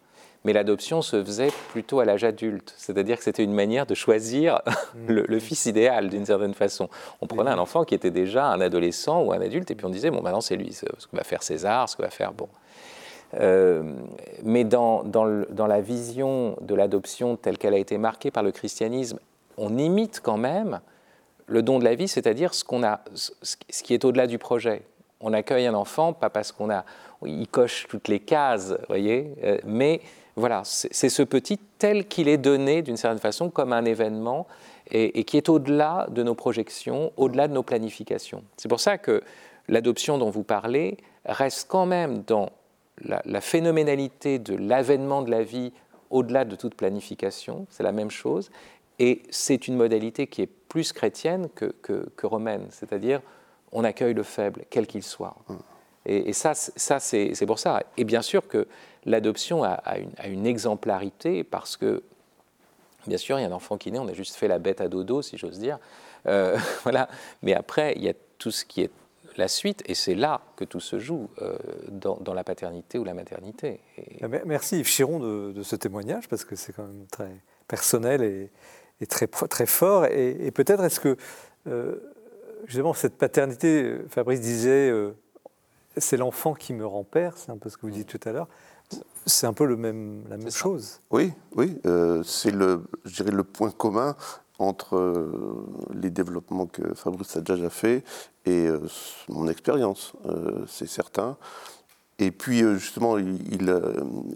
mais l'adoption se faisait plutôt à l'âge adulte, c'est-à-dire que c'était une manière de choisir mm. le, fils idéal d'une certaine façon. On prenait un enfant qui était déjà un adolescent ou un adulte et puis on disait bon maintenant c'est lui, ce que va faire César, ce que va faire bon. Euh, mais dans, dans, dans, la vision de l'adoption telle qu'elle a été marquée par le christianisme, on imite quand même le don de la vie, c'est-à-dire ce, qu'on a, ce qui est au-delà du projet. On accueille un enfant, pas parce qu'on a, il coche toutes les cases, voyez, euh, mais voilà, c'est ce petit tel qu'il est donné d'une certaine façon comme un événement et, qui est au-delà de nos projections, au-delà de nos planifications. C'est pour ça que l'adoption dont vous parlez reste quand même dans la, phénoménalité de l'avènement de la vie au-delà de toute planification, c'est la même chose, et c'est une modalité qui est plus chrétienne que, romaine, c'est-à-dire on accueille le faible, quel qu'il soit. Et, ça, ça c'est pour ça. Et bien sûr que l'adoption a, une, exemplarité parce que, bien sûr, il y a un enfant qui naît, on a juste fait la bête à dodo, si j'ose dire. Euh, voilà. Mais après, il y a tout ce qui est la suite, et c'est là que tout se joue, euh, dans, la paternité ou la maternité. Ah, merci Yves Chiron de, ce témoignage, parce que c'est quand même très personnel et, très, très fort. Et, peut-être est-ce que, euh, justement, cette paternité, Fabrice disait, c'est l'enfant qui me rend père, c'est un peu ce que vous dites tout à l'heure. C'est un peu le même, la même chose. Oui, oui, euh, c'est le, je dirais le point commun entre euh, les développements que Fabrice a déjà fait et euh, mon expérience, c'est certain. Et puis justement, il,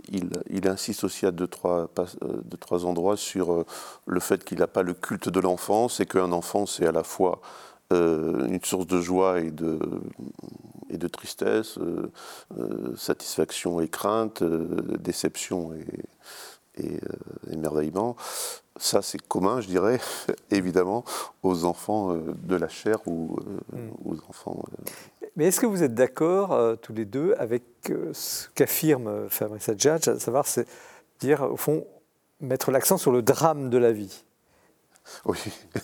il, il, insiste aussi à deux trois, deux, trois endroits sur le fait qu'il n'a pas le culte de l'enfance et qu'un enfant, c'est à la fois une source de joie et de, et de tristesse, euh, euh, satisfaction et crainte, euh, déception et, et émerveillement. Ça, c'est commun, je dirais, évidemment, aux enfants de la chair ou mm. aux enfants. Mais est-ce que vous êtes d'accord, tous les deux, avec ce qu'affirme Fabrice Adjadj, à savoir, c'est dire, au fond, mettre l'accent sur le drame de la vie? Oui.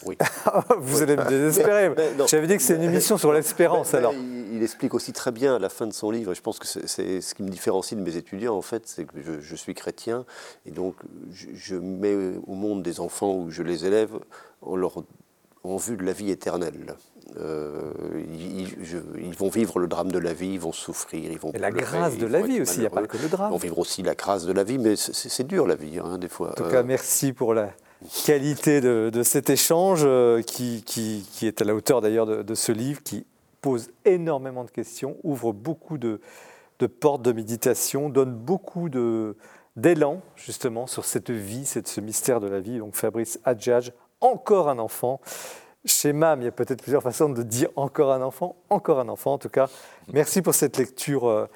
oui. Vous allez me désespérer. J'avais dit que c'est une émission sur l'espérance alors. Il, explique aussi très bien à la fin de son livre, et je pense que c'est ce qui me différencie de mes étudiants en fait, c'est que je, suis chrétien et donc je, mets au monde des enfants où je les élève en, leur, en vue de la vie éternelle. Euh, ils, vont vivre le drame de la vie, ils vont souffrir, ils vont. Et la grâce de la vie aussi, il n'y a pas que le drame. Ils vont vivre aussi la grâce de la vie, mais c'est dur la vie, hein, des fois. En tout cas, merci pour la, qualité de, cet échange euh, qui, est à la hauteur d'ailleurs de, ce livre, qui pose énormément de questions, ouvre beaucoup de, portes de méditation, donne beaucoup d'élan justement sur cette vie, ce mystère de la vie. Donc Fabrice Adjadj, encore un enfant. Chez MAM, il y a peut-être plusieurs façons de dire encore un enfant, encore un enfant. En tout cas, merci pour cette lecture euh,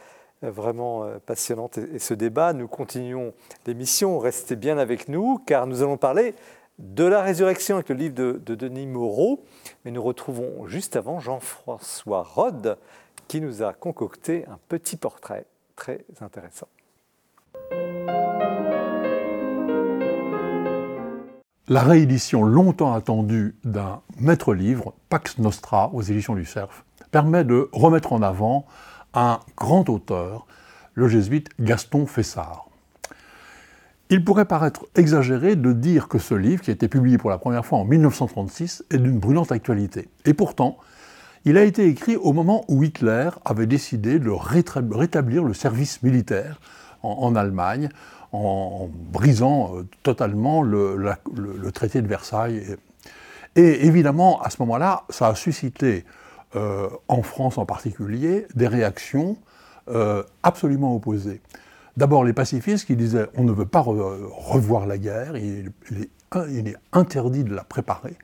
vraiment euh, passionnante et ce débat. Nous continuons l'émission, restez bien avec nous car nous allons parler de la résurrection avec le livre de, Denis Moreau, mais nous retrouvons juste avant Jean-François Rode qui nous a concocté un petit portrait très intéressant. La réédition longtemps attendue d'un maître-livre, Pax Nostra, aux éditions du Cerf, permet de remettre en avant un grand auteur, le jésuite Gaston Fessard. Il pourrait paraître exagéré de dire que ce livre, qui a été publié pour la première fois en 1936, est d'une brûlante actualité. Et pourtant, il a été écrit au moment où Hitler avait décidé de rétablir le service militaire en, Allemagne, en, brisant euh, totalement le, traité de Versailles. Et évidemment, à ce moment-là, ça a suscité euh, en France en particulier, des réactions euh, absolument opposées. D'abord les pacifistes qui disaient on ne veut pas revoir la guerre, il, est, interdit de la préparer,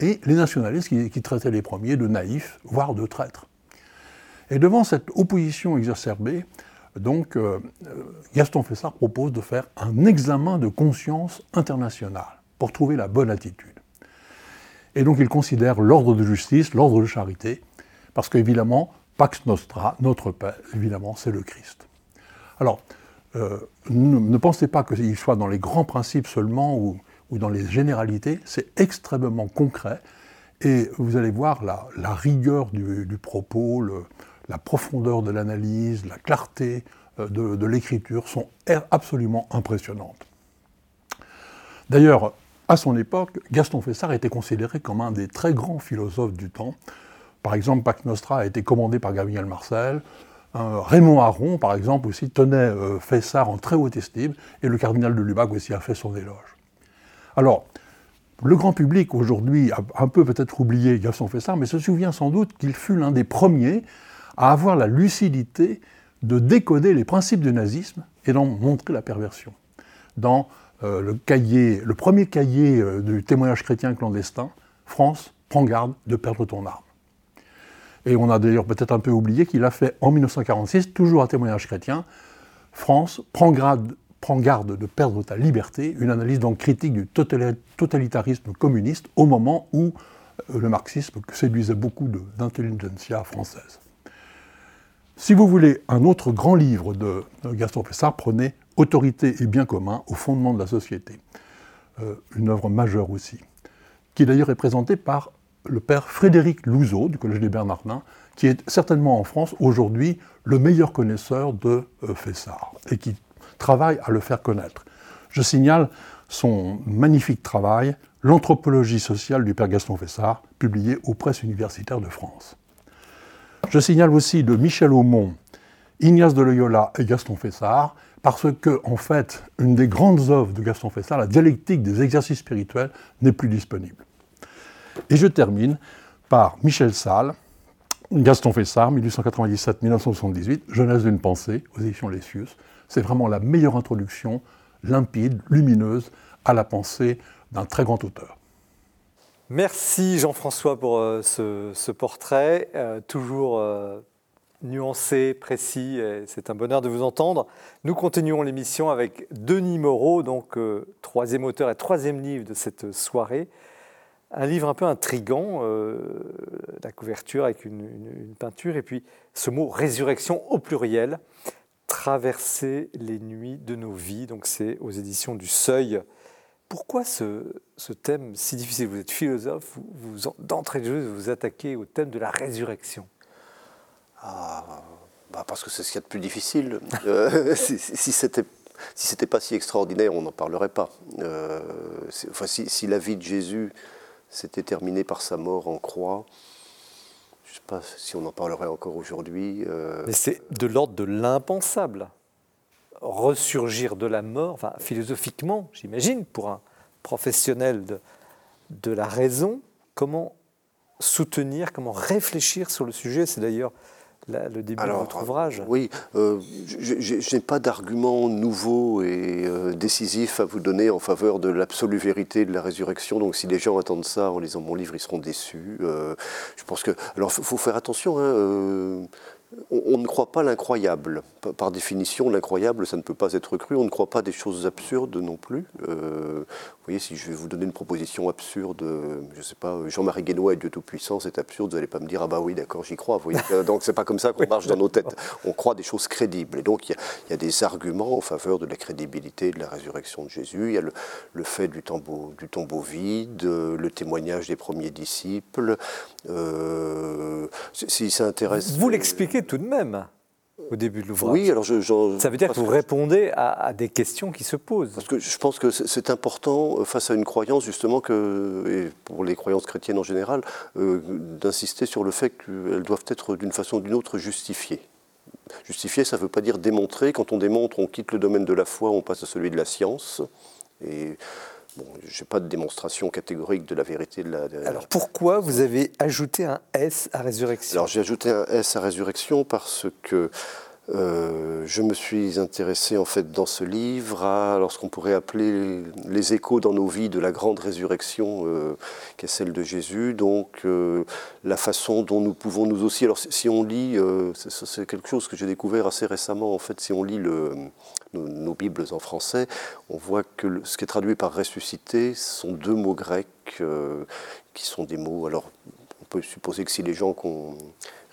et les nationalistes qui, traitaient les premiers de naïfs, voire de traîtres. Et devant cette opposition exacerbée, donc, Gaston Fessard propose de faire un examen de conscience internationale pour trouver la bonne attitude. Et donc il considère l'ordre de justice, l'ordre de charité, parce qu'évidemment, Pax Nostra, notre Père, évidemment, c'est le Christ. Alors, euh, ne, pensez pas qu'il soit dans les grands principes seulement ou, dans les généralités, c'est extrêmement concret, et vous allez voir la, rigueur du, propos, la profondeur de l'analyse, la clarté euh, de l'écriture sont absolument impressionnantes. D'ailleurs, à son époque, Gaston Fessard était considéré comme un des très grands philosophes du temps. Par exemple, Pax Nostra a été commandé par Gabriel Marcel. Raymond Aron, par exemple, aussi tenait euh, Fessard en très haute estime, et le cardinal de Lubac aussi a fait son éloge. Alors, le grand public aujourd'hui a un peu peut-être oublié Gaston Fessard, mais se souvient sans doute qu'il fut l'un des premiers à avoir la lucidité de décoder les principes du nazisme et d'en montrer la perversion. Dans euh, le, cahier, le premier cahier euh, du témoignage chrétien clandestin, France, prends garde de perdre ton arme. Et on a d'ailleurs peut-être un peu oublié qu'il a fait en 1946, toujours un témoignage chrétien, France, garde, prends garde de perdre ta liberté, une analyse donc critique du totalitarisme communiste au moment où euh, le marxisme séduisait beaucoup d'intelligentsia française. Si vous voulez un autre grand livre de Gaston Pessard, prenez Autorité et bien commun au fondement de la société. Euh, une œuvre majeure aussi, qui d'ailleurs est présentée par le père Frédéric Louzeau du Collège des Bernardins, qui est certainement en France aujourd'hui le meilleur connaisseur de euh, Fessard et qui travaille à le faire connaître. Je signale son magnifique travail, L'anthropologie sociale du père Gaston Fessard, publié aux presses universitaires de France. Je signale aussi de Michel Aumont, Ignace de Loyola et Gaston Fessard, parce que, en fait, une des grandes œuvres de Gaston Fessard, la dialectique des exercices spirituels, n'est plus disponible. Et je termine par Michel Salle, Gaston Fessard, 1897-1978, Jeunesse d'une pensée, aux éditions Lessius. C'est vraiment la meilleure introduction, limpide, lumineuse, à la pensée d'un très grand auteur. Merci Jean-François pour euh, ce, portrait, euh, toujours euh, nuancé, précis, c'est un bonheur de vous entendre. Nous continuons l'émission avec Denis Moreau, donc troisième auteur et troisième livre de cette soirée. Un livre un peu intrigant, euh, la couverture avec une, peinture, et puis ce mot résurrection au pluriel, traverser les nuits de nos vies, donc c'est aux éditions du Seuil. Pourquoi ce, thème si difficile? Vous êtes philosophe, vous, vous d'entrée de jeu, vous attaquez au thème de la résurrection. Ah, bah parce que c'est ce qu'il y a de plus difficile. Euh, si, si c'était si pas si extraordinaire, on n'en parlerait pas. Euh, enfin, si, la vie de Jésus s'était terminée par sa mort en croix, je ne sais pas si on en parlerait encore aujourd'hui. Euh. Mais c'est de l'ordre de l'impensable. Ressurgir de la mort, philosophiquement, j'imagine, pour un professionnel de, de la raison, comment soutenir, comment réfléchir sur le sujet? C'est d'ailleurs le début de votre ouvrage. Oui, euh, je n'ai pas d'argument nouveau et euh, décisif à vous donner en faveur de l'absolue vérité de la résurrection. Donc si les gens attendent ça en lisant mon livre, ils seront déçus. Euh, je pense que... Alors il faut, faire attention. Hein, on, ne croit pas l'incroyable. Par définition, l'incroyable, ça ne peut pas être cru. On ne croit pas des choses absurdes non plus. Euh, vous voyez, si je vais vous donner une proposition absurde, je ne sais pas, Jean-Marie Guénois est Dieu Tout-Puissant, c'est absurde, vous n'allez pas me dire, ah bah oui, d'accord, j'y crois. Vous voyez donc c'est pas comme ça qu'on marche dans nos têtes. On croit des choses crédibles. Et donc il y, a des arguments en faveur de la crédibilité de la résurrection de Jésus. Il y a le, fait du tombeau, du tombeau vide, le témoignage des premiers disciples. Euh, si ça intéresse. Vous l'expliquez tout de même au début de l'ouvrage. Oui, alors je, ça veut dire que vous répondez à, des questions qui se posent. Parce que je pense que c'est important euh, face à une croyance justement que, et pour les croyances chrétiennes en général, euh, d'insister sur le fait qu'elles doivent être d'une façon ou d'une autre justifiées. Justifier, ça ne veut pas dire démontrer. Quand on démontre, on quitte le domaine de la foi, on passe à celui de la science. Et bon, je n'ai pas de démonstration catégorique de la vérité de la. Alors pourquoi vous avez ajouté un S à résurrection? Alors j'ai ajouté un S à résurrection parce que euh, je me suis intéressé en fait dans ce livre à ce qu'on pourrait appeler les échos dans nos vies de la grande résurrection euh, qui est celle de Jésus. Donc euh, la façon dont nous pouvons nous aussi. Alors si on lit, c'est quelque chose que j'ai découvert assez récemment en fait. Si on lit nos, Bibles en français, on voit que ce qui est traduit par ressuscité sont deux mots grecs qui sont des mots. Alors on peut supposer que si les gens qu'on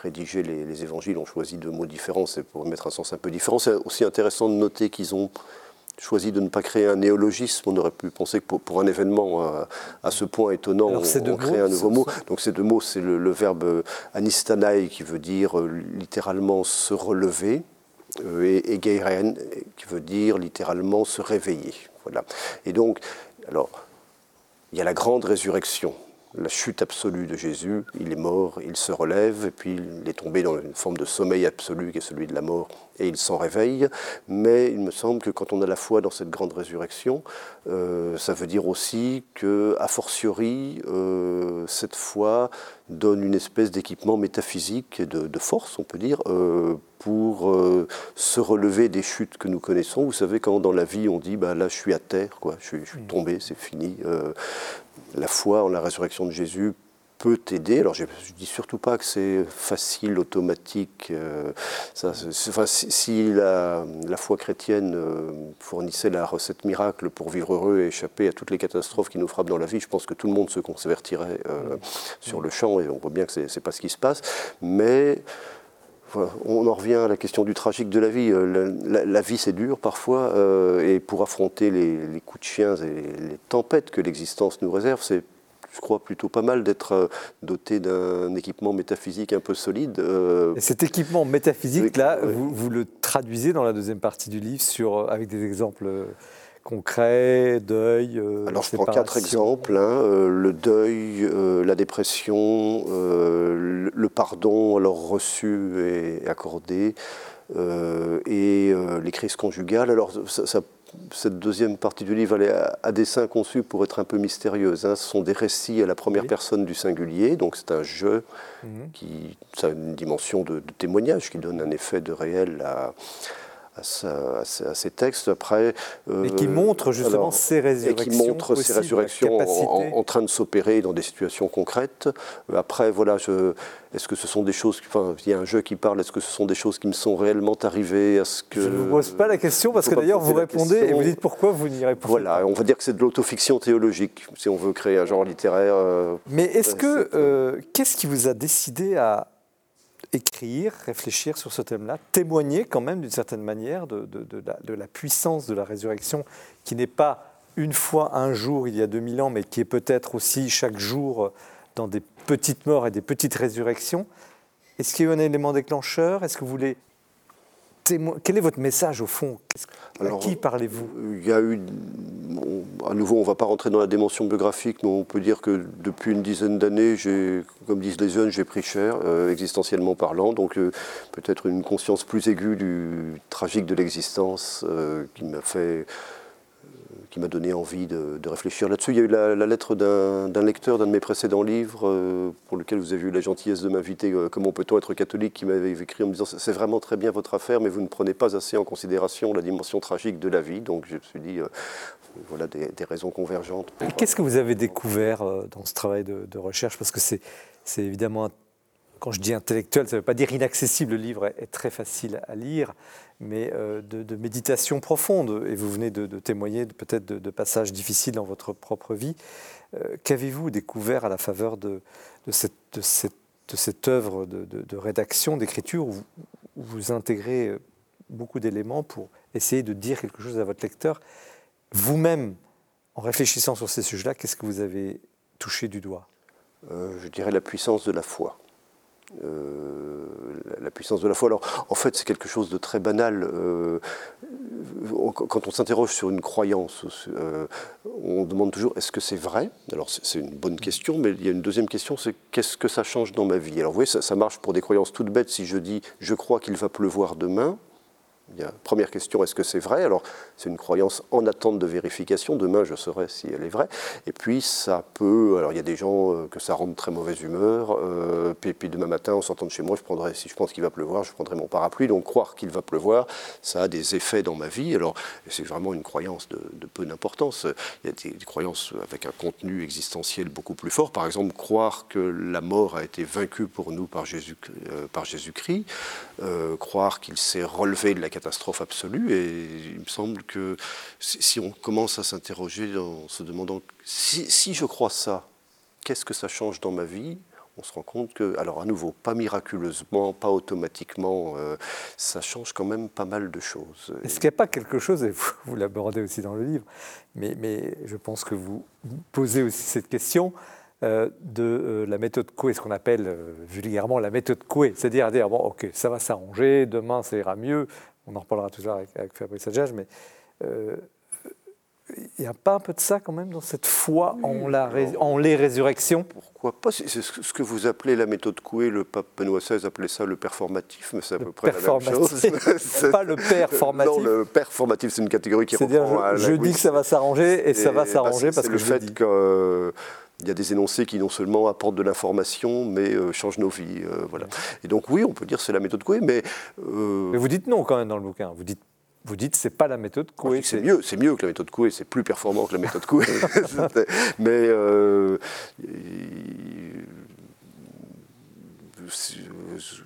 rédigé les, évangiles ont choisi deux mots différents, c'est pour mettre un sens un peu différent. C'est aussi intéressant de noter qu'ils ont choisi de ne pas créer un néologisme. On aurait pu penser que pour, un événement à, ce point étonnant, on, on crée un nouveau mot. Donc ces deux mots, c'est le, verbe anistanai qui veut dire euh, littéralement se relever, euh, et, et qui veut dire littéralement se réveiller. Voilà. Et donc, alors, il y a la grande résurrection la chute absolue de Jésus. Il est mort, il se relève, et puis il est tombé dans une forme de sommeil absolu qui est celui de la mort, et il s'en réveille. Mais il me semble que quand on a la foi dans cette grande résurrection, euh, ça veut dire aussi que, a fortiori, euh, cette foi donne une espèce d'équipement métaphysique et de, force, on peut dire, euh, pour se relever des chutes que nous connaissons. Vous savez, quand dans la vie on dit bah, là je suis à terre, quoi, je, suis, je suis tombé, c'est fini la foi en la résurrection de Jésus peut t'aider. Alors je ne dis surtout pas que c'est facile, automatique. Euh, si, la, foi chrétienne euh, fournissait la recette miracle pour vivre heureux et échapper à toutes les catastrophes qui nous frappent dans la vie, je pense que tout le monde se convertirait euh, sur le champ et on voit bien que ce n'est pas ce qui se passe. Mais on en revient à la question du tragique de la vie. La, vie, c'est dur parfois, et pour affronter les, les, coups de chien et les tempêtes que l'existence nous réserve, c'est je crois, plutôt pas mal d'être euh, doté d'un équipement métaphysique un peu solide. Euh, Et cet équipement métaphysique-là, vous, le traduisez dans la deuxième partie du livre sur, euh, avec des exemples concrets, deuil, Alors je prends quatre exemples, hein, le deuil, la dépression, le pardon alors reçu et accordé, et les crises conjugales. Alors ça, ça cette deuxième partie du livre, elle est à, dessin conçu pour être un peu mystérieuse. Hein. Ce sont des récits à la première personne du singulier, donc c'est un jeu mhm. qui a une dimension de, témoignage qui donne un effet de réel à, à, ces textes. Après, euh, et qui montre justement ces résurrections. Et qui montre ces résurrections en, train de s'opérer dans des situations concrètes. Après, voilà, est-ce que ce sont des choses. Enfin, il y a un jeu qui parle. Est-ce que ce sont des choses qui me sont réellement arrivées? Ce que, Je ne vous pose pas la question parce que d'ailleurs vous répondez et vous dites pourquoi vous n'y répondez Voilà, on va dire que c'est de l'autofiction théologique si on veut créer un genre littéraire. Euh, Mais est-ce que. Euh, qu'est-ce qui vous a décidé à écrire, réfléchir sur ce thème-là, témoigner quand même d'une certaine manière de, la, puissance de la résurrection, qui n'est pas une fois un jour il y a 2000 ans, mais qui est peut-être aussi chaque jour dans des petites morts et des petites résurrections. Est-ce qu'il y a eu un élément déclencheur? Est-ce que vous voulez quel est votre message au fond? À qui parlez-vous? Il y a eu, à nouveau, on ne va pas rentrer dans la dimension biographique, mais on peut dire que depuis une dizaine d'années, comme disent les jeunes, j'ai pris cher, euh, existentiellement parlant, donc euh, peut-être une conscience plus aiguë du tragique de l'existence euh, qui m'a fait qui m'a donné envie de, réfléchir là-dessus. Il y a eu la, lettre d'un lecteur d'un de mes précédents livres, euh, pour lequel vous avez eu la gentillesse de m'inviter, euh, Comment peut-on être catholique, qui m'avait écrit en me disant C'est vraiment très bien votre affaire, mais vous ne prenez pas assez en considération la dimension tragique de la vie. Donc je me suis dit, euh, voilà des, raisons convergentes. Qu'est-ce que vous avez découvert dans ce travail de, de recherche? Parce que c'est évidemment quand je dis intellectuel, ça ne veut pas dire inaccessible, le livre est, très facile à lire, mais euh, de, méditation profonde. Et vous venez de, témoigner peut-être de, passages difficiles dans votre propre vie. Euh, qu'avez-vous découvert à la faveur de, cette, œuvre de, rédaction, d'écriture, où, vous intégrez euh, beaucoup d'éléments pour essayer de dire quelque chose à votre lecteur? Vous-même, en réfléchissant sur ces sujets-là, qu'est-ce que vous avez touché du doigt? Je dirais la puissance de la foi. Euh, la puissance de la foi. Alors, en fait, c'est quelque chose de très banal. Euh, quand on s'interroge sur une croyance, euh, on demande toujours est-ce que c'est vrai? Alors, c'est une bonne question, mais il y a une deuxième question c'est qu'est-ce que ça change dans ma vie? Alors, vous voyez, ça, ça marche pour des croyances toutes bêtes. Si je dis je crois qu'il va pleuvoir demain, première question, est-ce que c'est vrai? Alors, c'est une croyance en attente de vérification. Demain, je saurai si elle est vraie. Et puis, ça peut. Alors, il y a des gens euh, que ça rend de très mauvaise humeur. Euh, puis, demain matin, en sortant de chez moi, je prendrai, si je pense qu'il va pleuvoir, je prendrai mon parapluie. Donc, croire qu'il va pleuvoir, ça a des effets dans ma vie. Alors, c'est vraiment une croyance de, peu d'importance. Il y a des, croyances avec un contenu existentiel beaucoup plus fort. Par exemple, croire que la mort a été vaincue pour nous par euh, par Jésus-Christ, croire qu'il s'est relevé de la catastrophe absolue. Et il me semble que si on commence à s'interroger en se demandant si, je crois ça, qu'est-ce que ça change dans ma vie on se rend compte que, alors à nouveau, pas miraculeusement, pas automatiquement, euh, ça change quand même pas mal de choses. Est-ce qu'il n'y a pas quelque chose, et vous, l'abordez aussi dans le livre, mais, mais, je pense que vous posez aussi cette question, euh, de euh, la méthode Coué, ce qu'on appelle vulgairement la méthode Coué, c'est-à-dire dire, bon, ok, ça va s'arranger, demain ça ira mieux, on en reparlera tout à l'heure avec, Fabrice Adjage, mais euh, il n'y a pas un peu de ça quand même dans cette foi en, la en, les résurrections? Pourquoi pas? C'est ce que vous appelez la méthode Coué, le pape Benoît XVI appelait ça le performatif, mais c'est à peu près la même chose. pas le performatif. Non, le performatif, c'est une catégorie qui reprend je, je dis que ça va s'arranger et, ça va s'arranger parce que le fait que il y a des énoncés qui non seulement apportent de l'information, mais euh, changent nos vies. Euh, voilà. Et donc oui, on peut dire c'est la méthode Coué, mais... Euh, mais vous dites non quand même dans le bouquin. Vous dites vous dites c'est pas la méthode Coué. C'est mieux, c'est mieux que la méthode Coué, c'est plus performant que la méthode Coué. mais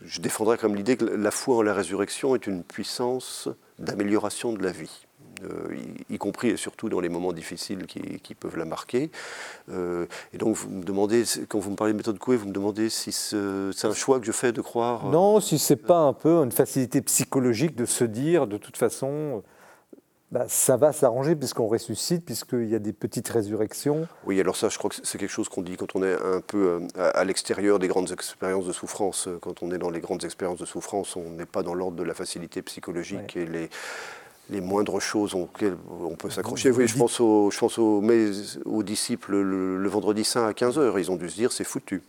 je défendrais comme l'idée que la foi en la résurrection est une puissance d'amélioration de la vie. Euh, y, compris et surtout dans les moments difficiles qui, peuvent la marquer. Euh, et donc, vous me demandez, quand vous me parlez de méthode Coué, vous me demandez si c'est un choix que je fais de croire. Euh, non, si c'est pas un peu une facilité psychologique de se dire, de toute façon. Bah, ça va s'arranger puisqu'on ressuscite, puisqu'il y a des petites résurrections. Oui, alors ça, je crois que c'est quelque chose qu'on dit quand on est un peu à l'extérieur des grandes expériences de souffrance. Quand on est dans les grandes expériences de souffrance, on n'est pas dans l'ordre de la facilité psychologique et les, les moindres choses auxquelles on peut s'accrocher. Oui, je pense, aux, je pense aux, aux disciples le, vendredi saint à 15h. Ils ont dû se dire c'est foutu.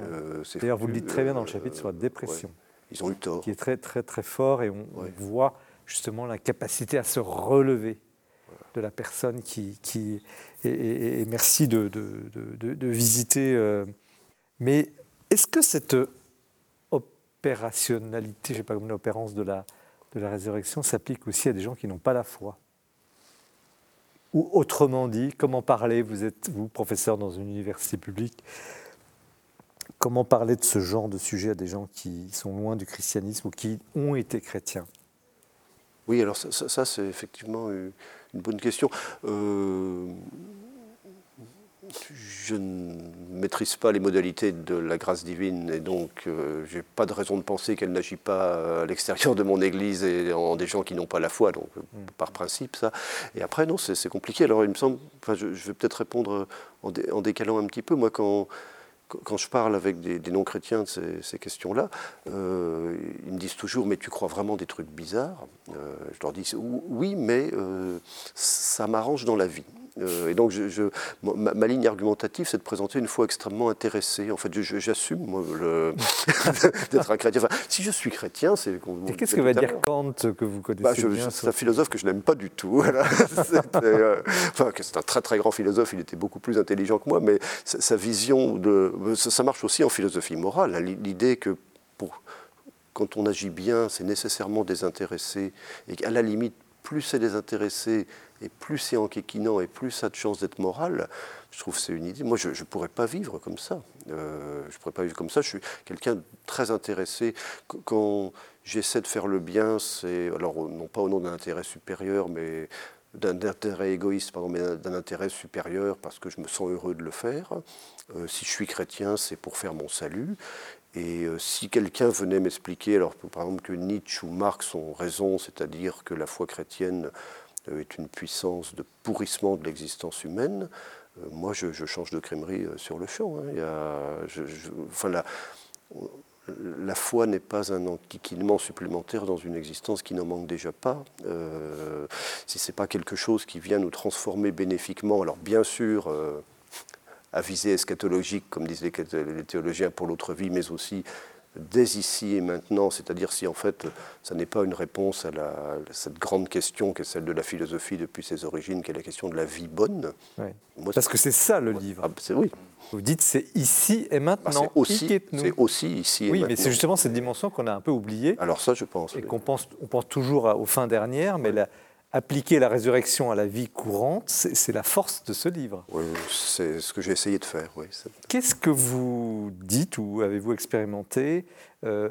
Euh, D'ailleurs, vous le dites très bien dans le chapitre sur la dépression. Ils ont eu tort. Qui est très, très, très fort et on, voit justement la capacité à se relever de la personne qui. qui et, merci de, de, de, visiter. Euh, mais est-ce que cette opérationnalité, je ne sais pas comment l'opérance de la, la résurrection s'applique aussi à des gens qui n'ont pas la foi. Ou autrement dit, comment parler, vous êtes, vous, professeur dans une université publique, comment parler de ce genre de sujet à des gens qui sont loin du christianisme ou qui ont été chrétiens? Oui, alors ça, c'est effectivement une bonne question. Euh, je ne maîtrise pas les modalités de la grâce divine et donc euh, je n'ai pas de raison de penser qu'elle n'agit pas à l'extérieur de mon Église et en des gens qui n'ont pas la foi, donc euh, mm. par principe ça. Et après non, c'est compliqué. Alors il me semble, enfin, je, vais peut-être répondre en, décalant un petit peu. Moi quand quand je parle avec des, non-chrétiens de ces, questions-là, euh, ils me disent toujours Mais tu crois vraiment des trucs bizarres? Je leur dis Oui, mais ça m'arrange dans la vie. Euh, et donc, je, ma, ligne argumentative, c'est de présenter une foi extrêmement intéressée. En fait, j'assume d'être un chrétien. si je suis chrétien, c'est. Qu'est-ce que va dire Kant que vous connaissez bah, bien C'est un philosophe que je n'aime pas du tout. Euh, enfin, c'est un très très grand philosophe. Il était beaucoup plus intelligent que moi, mais sa, vision de ça, marche aussi en philosophie morale. Hein, l'idée que pour quand on agit bien, c'est nécessairement désintéressé, et qu'à la limite, plus c'est désintéressé, et plus c'est enquiquinant et plus ça a de chance d'être moral, je trouve que c'est une idée. Moi, je ne pourrais pas vivre comme ça. Euh, je ne pourrais pas vivre comme ça. Je suis quelqu'un de très intéressé. Quand j'essaie de faire le bien, c'est, alors non pas au nom d'un intérêt supérieur, mais d'un intérêt égoïste, pardon, mais d'un intérêt supérieur parce que je me sens heureux de le faire. Euh, si je suis chrétien, c'est pour faire mon salut. Et euh, si quelqu'un venait m'expliquer, alors par exemple que Nietzsche ou Marx ont raison, c'est-à-dire que la foi chrétienne euh, est une puissance de pourrissement de l'existence humaine, euh, moi je, change de crèmerie euh, sur le champ. enfin, la, foi n'est pas un enquiquinement supplémentaire dans une existence qui n'en manque déjà pas. si ce n'est pas quelque chose qui vient nous transformer bénéfiquement, alors bien sûr, à visée eschatologique, comme disent les, théologiens, pour l'autre vie, mais aussi dès ici et maintenant, c'est-à-dire si en fait ça n'est pas une réponse à, cette grande question qui est celle de la philosophie depuis ses origines, qui est la question de la vie bonne. Parce que c'est ça le livre. Ah, oui. Vous dites c'est ici et maintenant. c'est aussi, aussi, ici et oui, maintenant. Oui, mais c'est justement cette dimension qu'on a un peu oubliée. Alors ça, je pense. Et qu'on pense, on pense toujours aux fins dernières, mais la, appliquer la résurrection à la vie courante, c'est la force de ce livre. Oui, c'est ce que j'ai essayé de faire. Oui. Qu'est-ce que vous dites ou avez-vous expérimenté euh,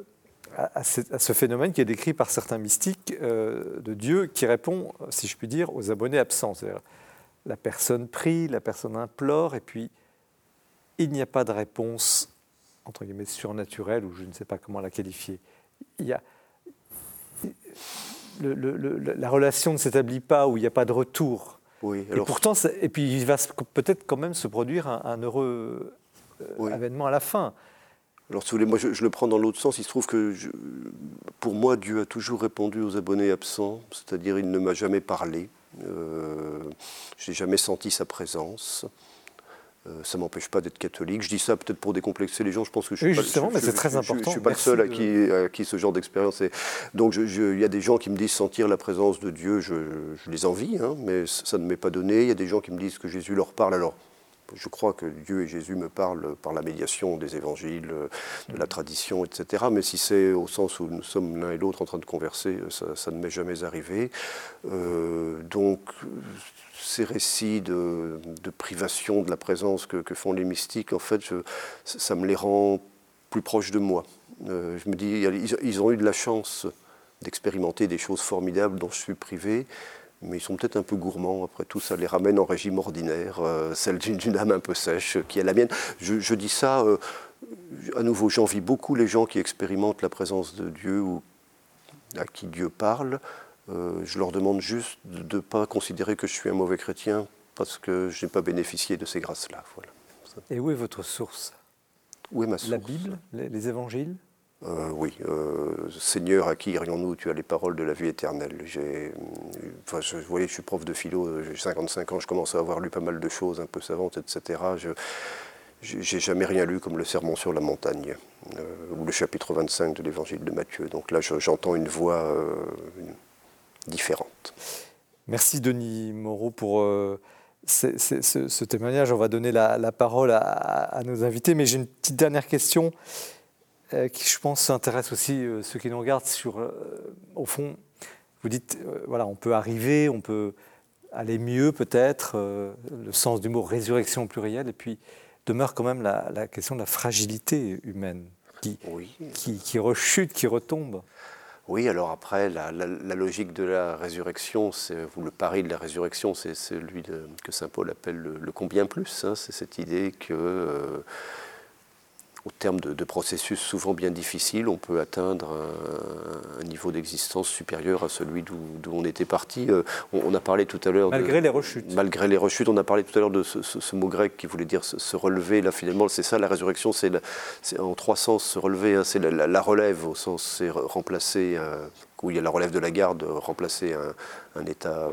à, ce, phénomène qui est décrit par certains mystiques euh, de Dieu qui répond, si je puis dire, aux abonnés absents La personne prie, la personne implore, et puis il n'y a pas de réponse, entre guillemets, surnaturelle, ou je ne sais pas comment la qualifier. Il y a, la relation ne s'établit pas, où il n'y a pas de retour. Oui, et pourtant, et puis il va peut-être quand même se produire un, heureux euh, événement à la fin. Alors, si vous voulez, moi, je, le prends dans l'autre sens. Il se trouve que, pour moi, Dieu a toujours répondu aux abonnés absents, c'est-à-dire il ne m'a jamais parlé. Euh, je n'ai jamais senti sa présence. Euh, ça ne m'empêche pas d'être catholique. Je dis ça peut-être pour décomplexer les gens. Je pense que je suis oui, justement, mais c'est très important. Je ne suis pas le seul à qui, qui, ce genre d'expérience est. Donc il y a des gens qui me disent sentir la présence de Dieu. Je, les envie, hein, mais ça ne m'est pas donné. Il y a des gens qui me disent que Jésus leur parle. Alors je crois que Dieu et Jésus me parlent par la médiation des évangiles, de la tradition, etc. Mais si c'est au sens où nous sommes l'un et l'autre en train de converser, ça, ne m'est jamais arrivé. Euh, donc ces récits de, privation de la présence que, font les mystiques, en fait, ça me les rend plus proches de moi. Euh, je me dis, ils, ont eu de la chance d'expérimenter des choses formidables dont je suis privé, mais ils sont peut-être un peu gourmands. Après tout, ça les ramène en régime ordinaire, euh, celle d'une âme un peu sèche qui est la mienne. Je, dis ça, euh, à nouveau, j'envie beaucoup les gens qui expérimentent la présence de Dieu ou à qui Dieu parle. Euh, je leur demande juste de ne pas considérer que je suis un mauvais chrétien parce que je n'ai pas bénéficié de ces grâces-là. Voilà. Et où est votre source? Où est ma source? La Bible, les, évangiles? Euh, oui, euh, Seigneur, à qui irions-nous? Tu as les paroles de la vie éternelle. Enfin, je, vous voyez, je suis prof de philo, j'ai 55 ans, je commence à avoir lu pas mal de choses un peu savantes, etc. Je j'ai jamais rien lu comme le Sermon sur la montagne ou le chapitre 25 de l'évangile de Matthieu. Donc là, j'entends une voix, différentes. Merci Denis Moreau pour euh, ce, témoignage. On va donner la, parole à, nos invités, mais j'ai une petite dernière question euh, qui, je pense, intéresse aussi euh, ceux qui nous regardent sur, au fond, vous dites, voilà, on peut arriver, on peut aller mieux peut-être, le sens du mot résurrection au pluriel, et puis demeure quand même la, question de la fragilité humaine qui, qui, qui rechute, qui retombe. Oui, alors après, la, logique de la résurrection, ou le pari de la résurrection, c'est celui que Saint Paul appelle le, combien plus. Hein. c'est cette idée que euh, au terme de, processus souvent bien difficiles, on peut atteindre un, niveau d'existence supérieur à celui d'où on était parti. Euh, on, a parlé tout à l'heure... Malgré les rechutes. Malgré les rechutes, on a parlé tout à l'heure de ce, mot grec qui voulait dire se, relever. Là, finalement, c'est ça, la résurrection, c'est en trois sens, se relever. Hein. c'est la, relève, au sens, c'est remplacer, euh, où il y a la relève de la garde, remplacer un, un état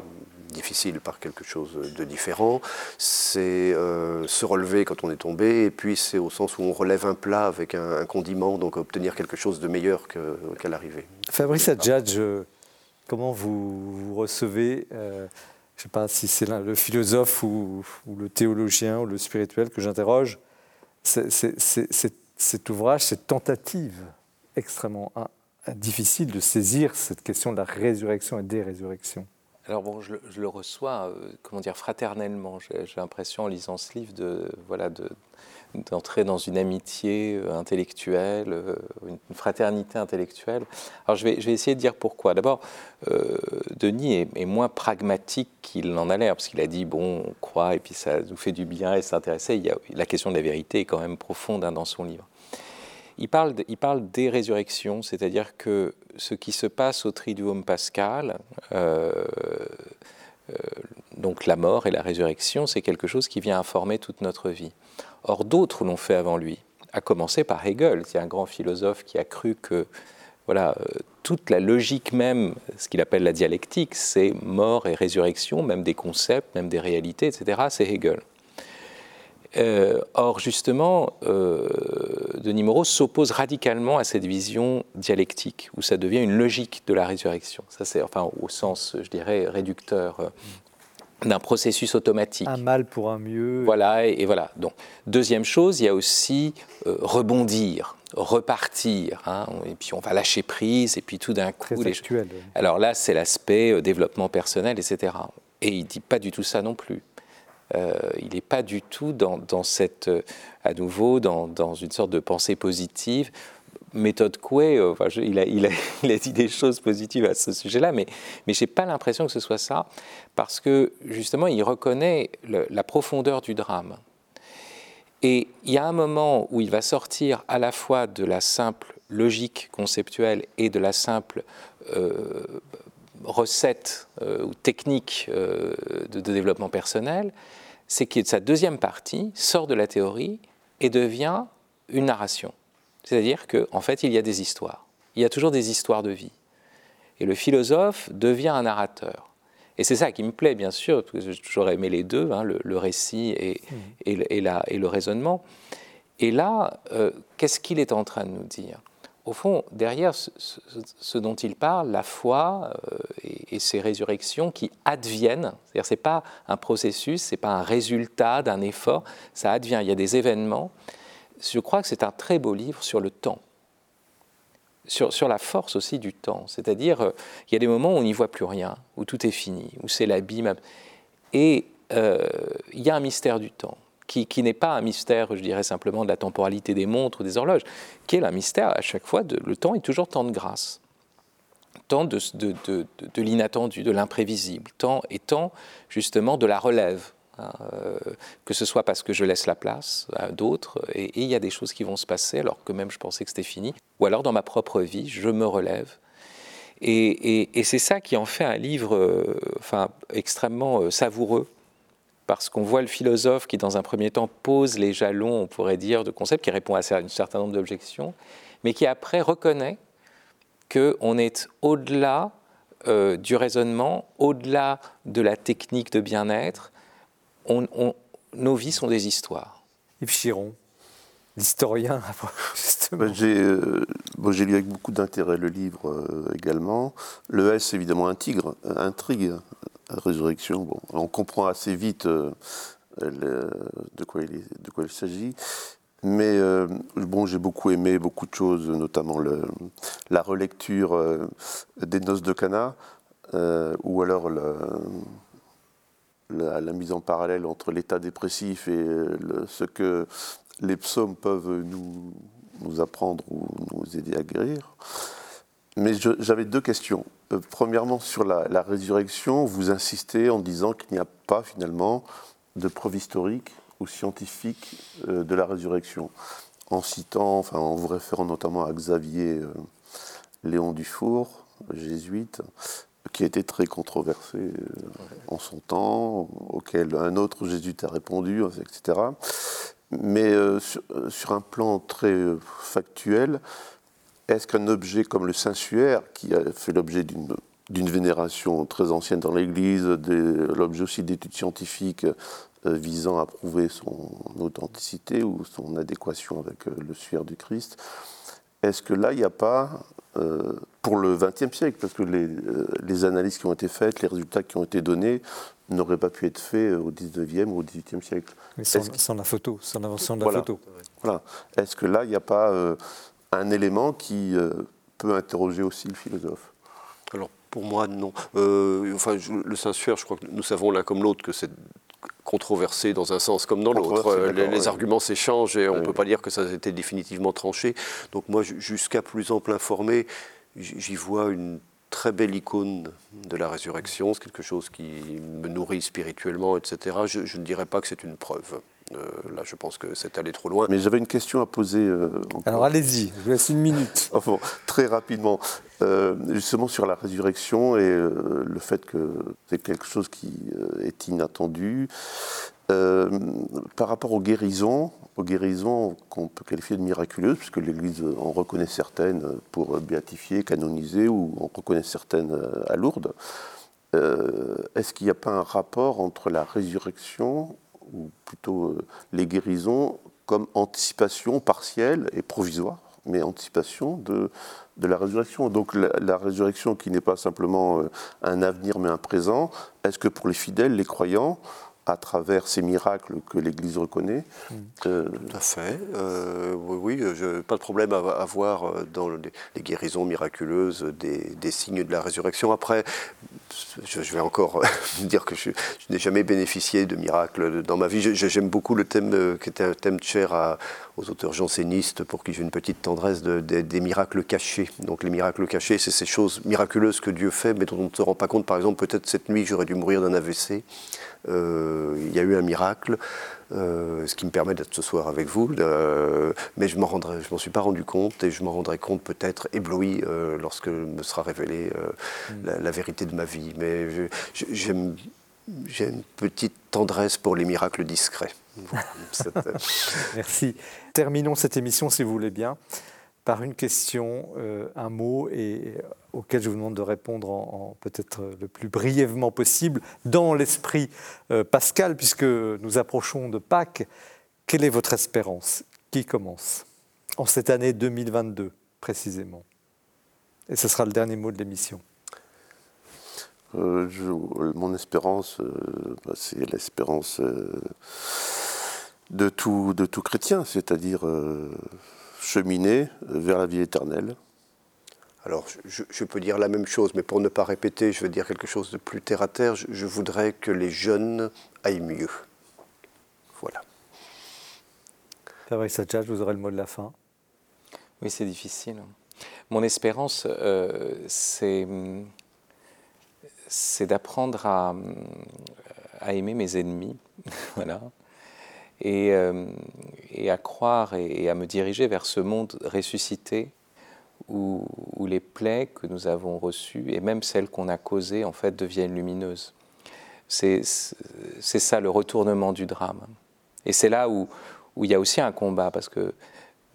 difficile par quelque chose de différent, c'est euh, se relever quand on est tombé, et puis c'est au sens où on relève un plat avec un, condiment, donc obtenir quelque chose de meilleur qu'à l'arrivée. Fabrice Adjadj, comment vous, recevez, euh, je ne sais pas si c'est le philosophe ou, le théologien ou le spirituel que j'interroge, cet ouvrage, cette tentative extrêmement hein, difficile de saisir cette question de la résurrection et des résurrections alors bon, je, le reçois, euh, comment dire, fraternellement. J'ai l'impression en lisant ce livre de voilà d'entrer dans une amitié euh, intellectuelle, euh, une fraternité intellectuelle. Alors je vais, essayer de dire pourquoi. D'abord, Denis est, moins pragmatique qu'il n'en a l'air, parce qu'il a dit, bon, on croit, et puis ça nous fait du bien, et s'intéresser. La question de la vérité est quand même profonde hein, dans son livre. Il parle, des résurrections, c'est-à-dire que ce qui se passe au Triduum pascal, euh, euh, donc la mort et la résurrection, c'est quelque chose qui vient informer toute notre vie. Or, d'autres l'ont fait avant lui, à commencer par Hegel, qui est un grand philosophe qui a cru que voilà, euh, toute la logique même, ce qu'il appelle la dialectique, c'est mort et résurrection, même des concepts, même des réalités, etc., c'est Hegel. Or, justement, Denis Moreau s'oppose radicalement à cette vision dialectique, où ça devient une logique de la résurrection. Ça, c'est enfin au sens, je dirais, réducteur euh, d'un processus automatique. Un mal pour un mieux. Voilà, et, voilà. Donc, deuxième chose, il y a aussi euh, rebondir, repartir, hein, et puis on va lâcher prise, et puis tout d'un coup. Très actuel. Alors là, c'est l'aspect développement personnel, etc. Et il dit pas du tout ça non plus. Euh, il n'est pas du tout dans, cette, euh, à nouveau, dans, une sorte de pensée positive. Méthode Coué, euh, il, a, dit des choses positives à ce sujet-là, mais je n'ai pas l'impression que ce soit ça, parce que justement, il reconnaît la profondeur du drame. Et il y a un moment où il va sortir à la fois de la simple logique conceptuelle et de la simple recette ou technique de, développement personnel, c'est que sa deuxième partie sort de la théorie et devient une narration. C'est-à-dire qu'en en fait, il y a des histoires. Il y a toujours des histoires de vie. Et le philosophe devient un narrateur. Et c'est ça qui me plaît, bien sûr, parce que toujours aimé les deux, hein, le, récit et, mmh. et, et, le raisonnement. Et là, euh, qu'est-ce qu'il est en train de nous dire? Au fond, derrière ce, dont il parle, la foi euh, et, ces résurrections qui adviennent, c'est-à-dire c'est pas un processus, c'est pas un résultat d'un effort, ça advient. Il y a des événements. Je crois que c'est un très beau livre sur le temps, sur, sur la force aussi du temps. C'est-à-dire, euh, il y a des moments où on n'y voit plus rien, où tout est fini, où c'est l'abîme, et euh, il y a un mystère du temps qui, n'est pas un mystère, je dirais simplement de la temporalité des montres ou des horloges, qui est un mystère à chaque fois, de, le temps est toujours temps de grâce, temps de, l'inattendu, de l'imprévisible, temps et temps justement de la relève. Hein, euh, que ce soit parce que je laisse la place à d'autres, et il y a des choses qui vont se passer alors que même je pensais que c'était fini, ou alors dans ma propre vie, je me relève. Et, et c'est ça qui en fait un livre euh, enfin, extrêmement euh, savoureux parce qu'on voit le philosophe qui, dans un premier temps, pose les jalons, on pourrait dire, de concepts, qui répond à un certain nombre d'objections, mais qui après reconnaît qu'on est au-delà euh, du raisonnement, au-delà de la technique de bien-être. nos vies sont des histoires. Yves Chiron, l'historien, justement. Ben, euh, j'ai lu avec beaucoup d'intérêt le livre euh, également. Le S, évidemment, un tigre, intrigue résurrection, bon, on comprend assez vite euh, de quoi il, de quoi il s'agit. Mais euh, bon, j'ai beaucoup aimé beaucoup de choses, notamment la relecture euh, des Noces de Cana, ou alors la, mise en parallèle entre l'état dépressif et ce que les psaumes peuvent nous, nous apprendre ou nous aider à guérir. Mais j'avais deux questions. Euh, premièrement, sur la, résurrection, vous insistez en disant qu'il n'y a pas finalement de preuve historique ou scientifique euh, de la résurrection, en citant, enfin en vous référant notamment à Xavier euh, Léon Dufour, jésuite, qui a été très controversé en son temps, auquel un autre jésuite a répondu, etc. Mais sur, un plan très factuel, est-ce qu'un objet comme le Saint-Suaire, qui a fait l'objet d'une vénération très ancienne dans l'Église, l'objet aussi d'études scientifiques euh, visant à prouver son authenticité ou son adéquation avec euh, le suaire du Christ, est-ce que là, il n'y a pas, euh, pour le XXe siècle, parce que les, analyses qui ont été faites, les résultats qui ont été donnés, n'auraient pas pu être faits au XIXe ou au XVIIIe siècle? Mais sans, la photo, sans l'invention de la photo. Voilà. Est-ce que là, il n'y a pas un élément qui euh, peut interroger aussi le philosophe Alors pour moi, non. Euh, enfin, le Saint-Suaire, je crois que nous savons l'un comme l'autre que c'est controversé dans un sens comme dans l'autre. Euh, les, arguments s'échangent et on ne peut pas dire que ça a été définitivement tranché. Donc moi, jusqu'à plus ample informé, j'y vois une très belle icône de la résurrection, c'est quelque chose qui me nourrit spirituellement, etc. Je, je ne dirais pas que c'est une preuve. Euh, là, je pense que c'est allé trop loin. Mais j'avais une question à poser. Euh, Alors allez-y, je vous laisse une minute. enfin, très rapidement, euh, justement sur la résurrection et le fait que c'est quelque chose qui est inattendu. Par rapport aux guérisons, aux guérisons qu'on peut qualifier de miraculeuses, puisque l'Église en reconnaît certaines pour béatifier, canoniser, ou en reconnaît certaines à Lourdes. Est-ce qu'il n'y a pas un rapport entre la résurrection ou plutôt euh, les guérisons comme anticipation partielle et provisoire, mais anticipation de, la résurrection? Donc la, résurrection qui n'est pas simplement euh, un avenir mais un présent, est-ce que pour les fidèles, les croyants, à travers ces miracles que l'Église reconnaît. Mm. Euh, Tout à fait. Euh, oui, oui je, pas de problème à, voir dans les, guérisons miraculeuses des, signes de la résurrection. Après, je, vais encore dire que je, n'ai jamais bénéficié de miracles dans ma vie. J'aime beaucoup le thème qui était un thème cher à, aux auteurs jansénistes pour qui j'ai une petite tendresse des miracles cachés. Donc les miracles cachés, c'est ces choses miraculeuses que Dieu fait, mais dont on ne se rend pas compte. Par exemple, peut-être cette nuit, j'aurais dû mourir d'un AVC. Euh, il y a eu un miracle. Euh, ce qui me permet d'être ce soir avec vous, mais je m'en je m'en suis pas rendu compte et je m'en rendrai compte peut-être ébloui euh, lorsque me sera révélée mm. la, vérité de ma vie. Mais j'aime j'ai une petite tendresse pour les miracles discrets. Merci. Terminons cette émission, si vous voulez bien, par une question, euh, un mot, et auquel je vous demande de répondre en, peut-être le plus brièvement possible, dans l'esprit euh, pascal, puisque nous approchons de Pâques. Quelle est votre espérance? Qui commence? En cette année 2022, précisément. Et ce sera le dernier mot de l'émission. Euh, mon espérance, euh, bah, c'est l'espérance euh, de tout chrétien, c'est-à-dire cheminer vers la vie éternelle. Alors, je, peux dire la même chose, mais pour ne pas répéter, je vais dire quelque chose de plus terre à terre. Je, voudrais que les jeunes aillent mieux. Voilà. Fabrice Adjadj, vous aurez le mot de la fin. Oui, c'est difficile. Mon espérance, c'est c'est d'apprendre à, aimer mes ennemis, voilà, euh, et, à croire et, à me diriger vers ce monde ressuscité où, les plaies que nous avons reçues et même celles qu'on a causées en fait deviennent lumineuses. C'est ça le retournement du drame. Et c'est là où, où il y a aussi un combat, parce que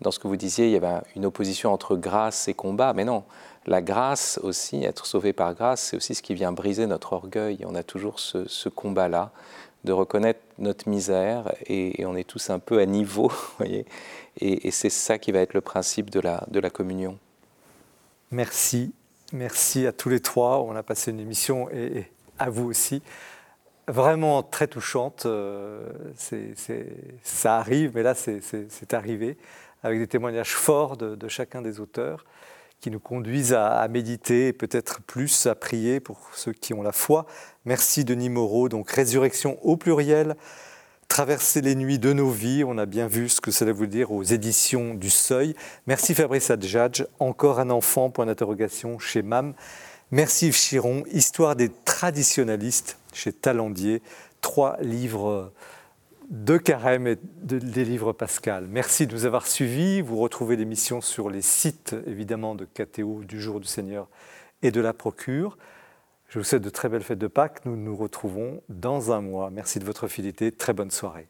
dans ce que vous disiez, il y avait une opposition entre grâce et combat, mais non, la grâce aussi, être sauvé par grâce, c'est aussi ce qui vient briser notre orgueil. On a toujours ce, combat-là de reconnaître notre misère et, on est tous un peu à niveau, voyez. Et, c'est ça qui va être le principe de la, de la communion. Merci, merci à tous les trois. On a passé une émission et, à vous aussi vraiment très touchante. Euh, ça arrive, mais là, c'est arrivé, avec des témoignages forts de chacun des auteurs qui nous conduisent à, méditer, peut-être plus à prier pour ceux qui ont la foi. Merci Denis Moreau. Donc résurrection au pluriel, traverser les nuits de nos vies. On a bien vu ce que cela veut dire aux éditions du Seuil. Merci Fabrice Adjadj. Encore un enfant, point d'interrogation, chez MAM. Merci Yves Chiron, Histoire des traditionalistes chez Talandier. Trois livres de Carême et des livres Pascal. Merci de nous avoir suivis. Vous retrouvez l'émission sur les sites évidemment de KTO du Jour du Seigneur et de la Procure. Je vous souhaite de très belles fêtes de Pâques. Nous nous retrouvons dans un mois. Merci de votre fidélité. Très bonne soirée.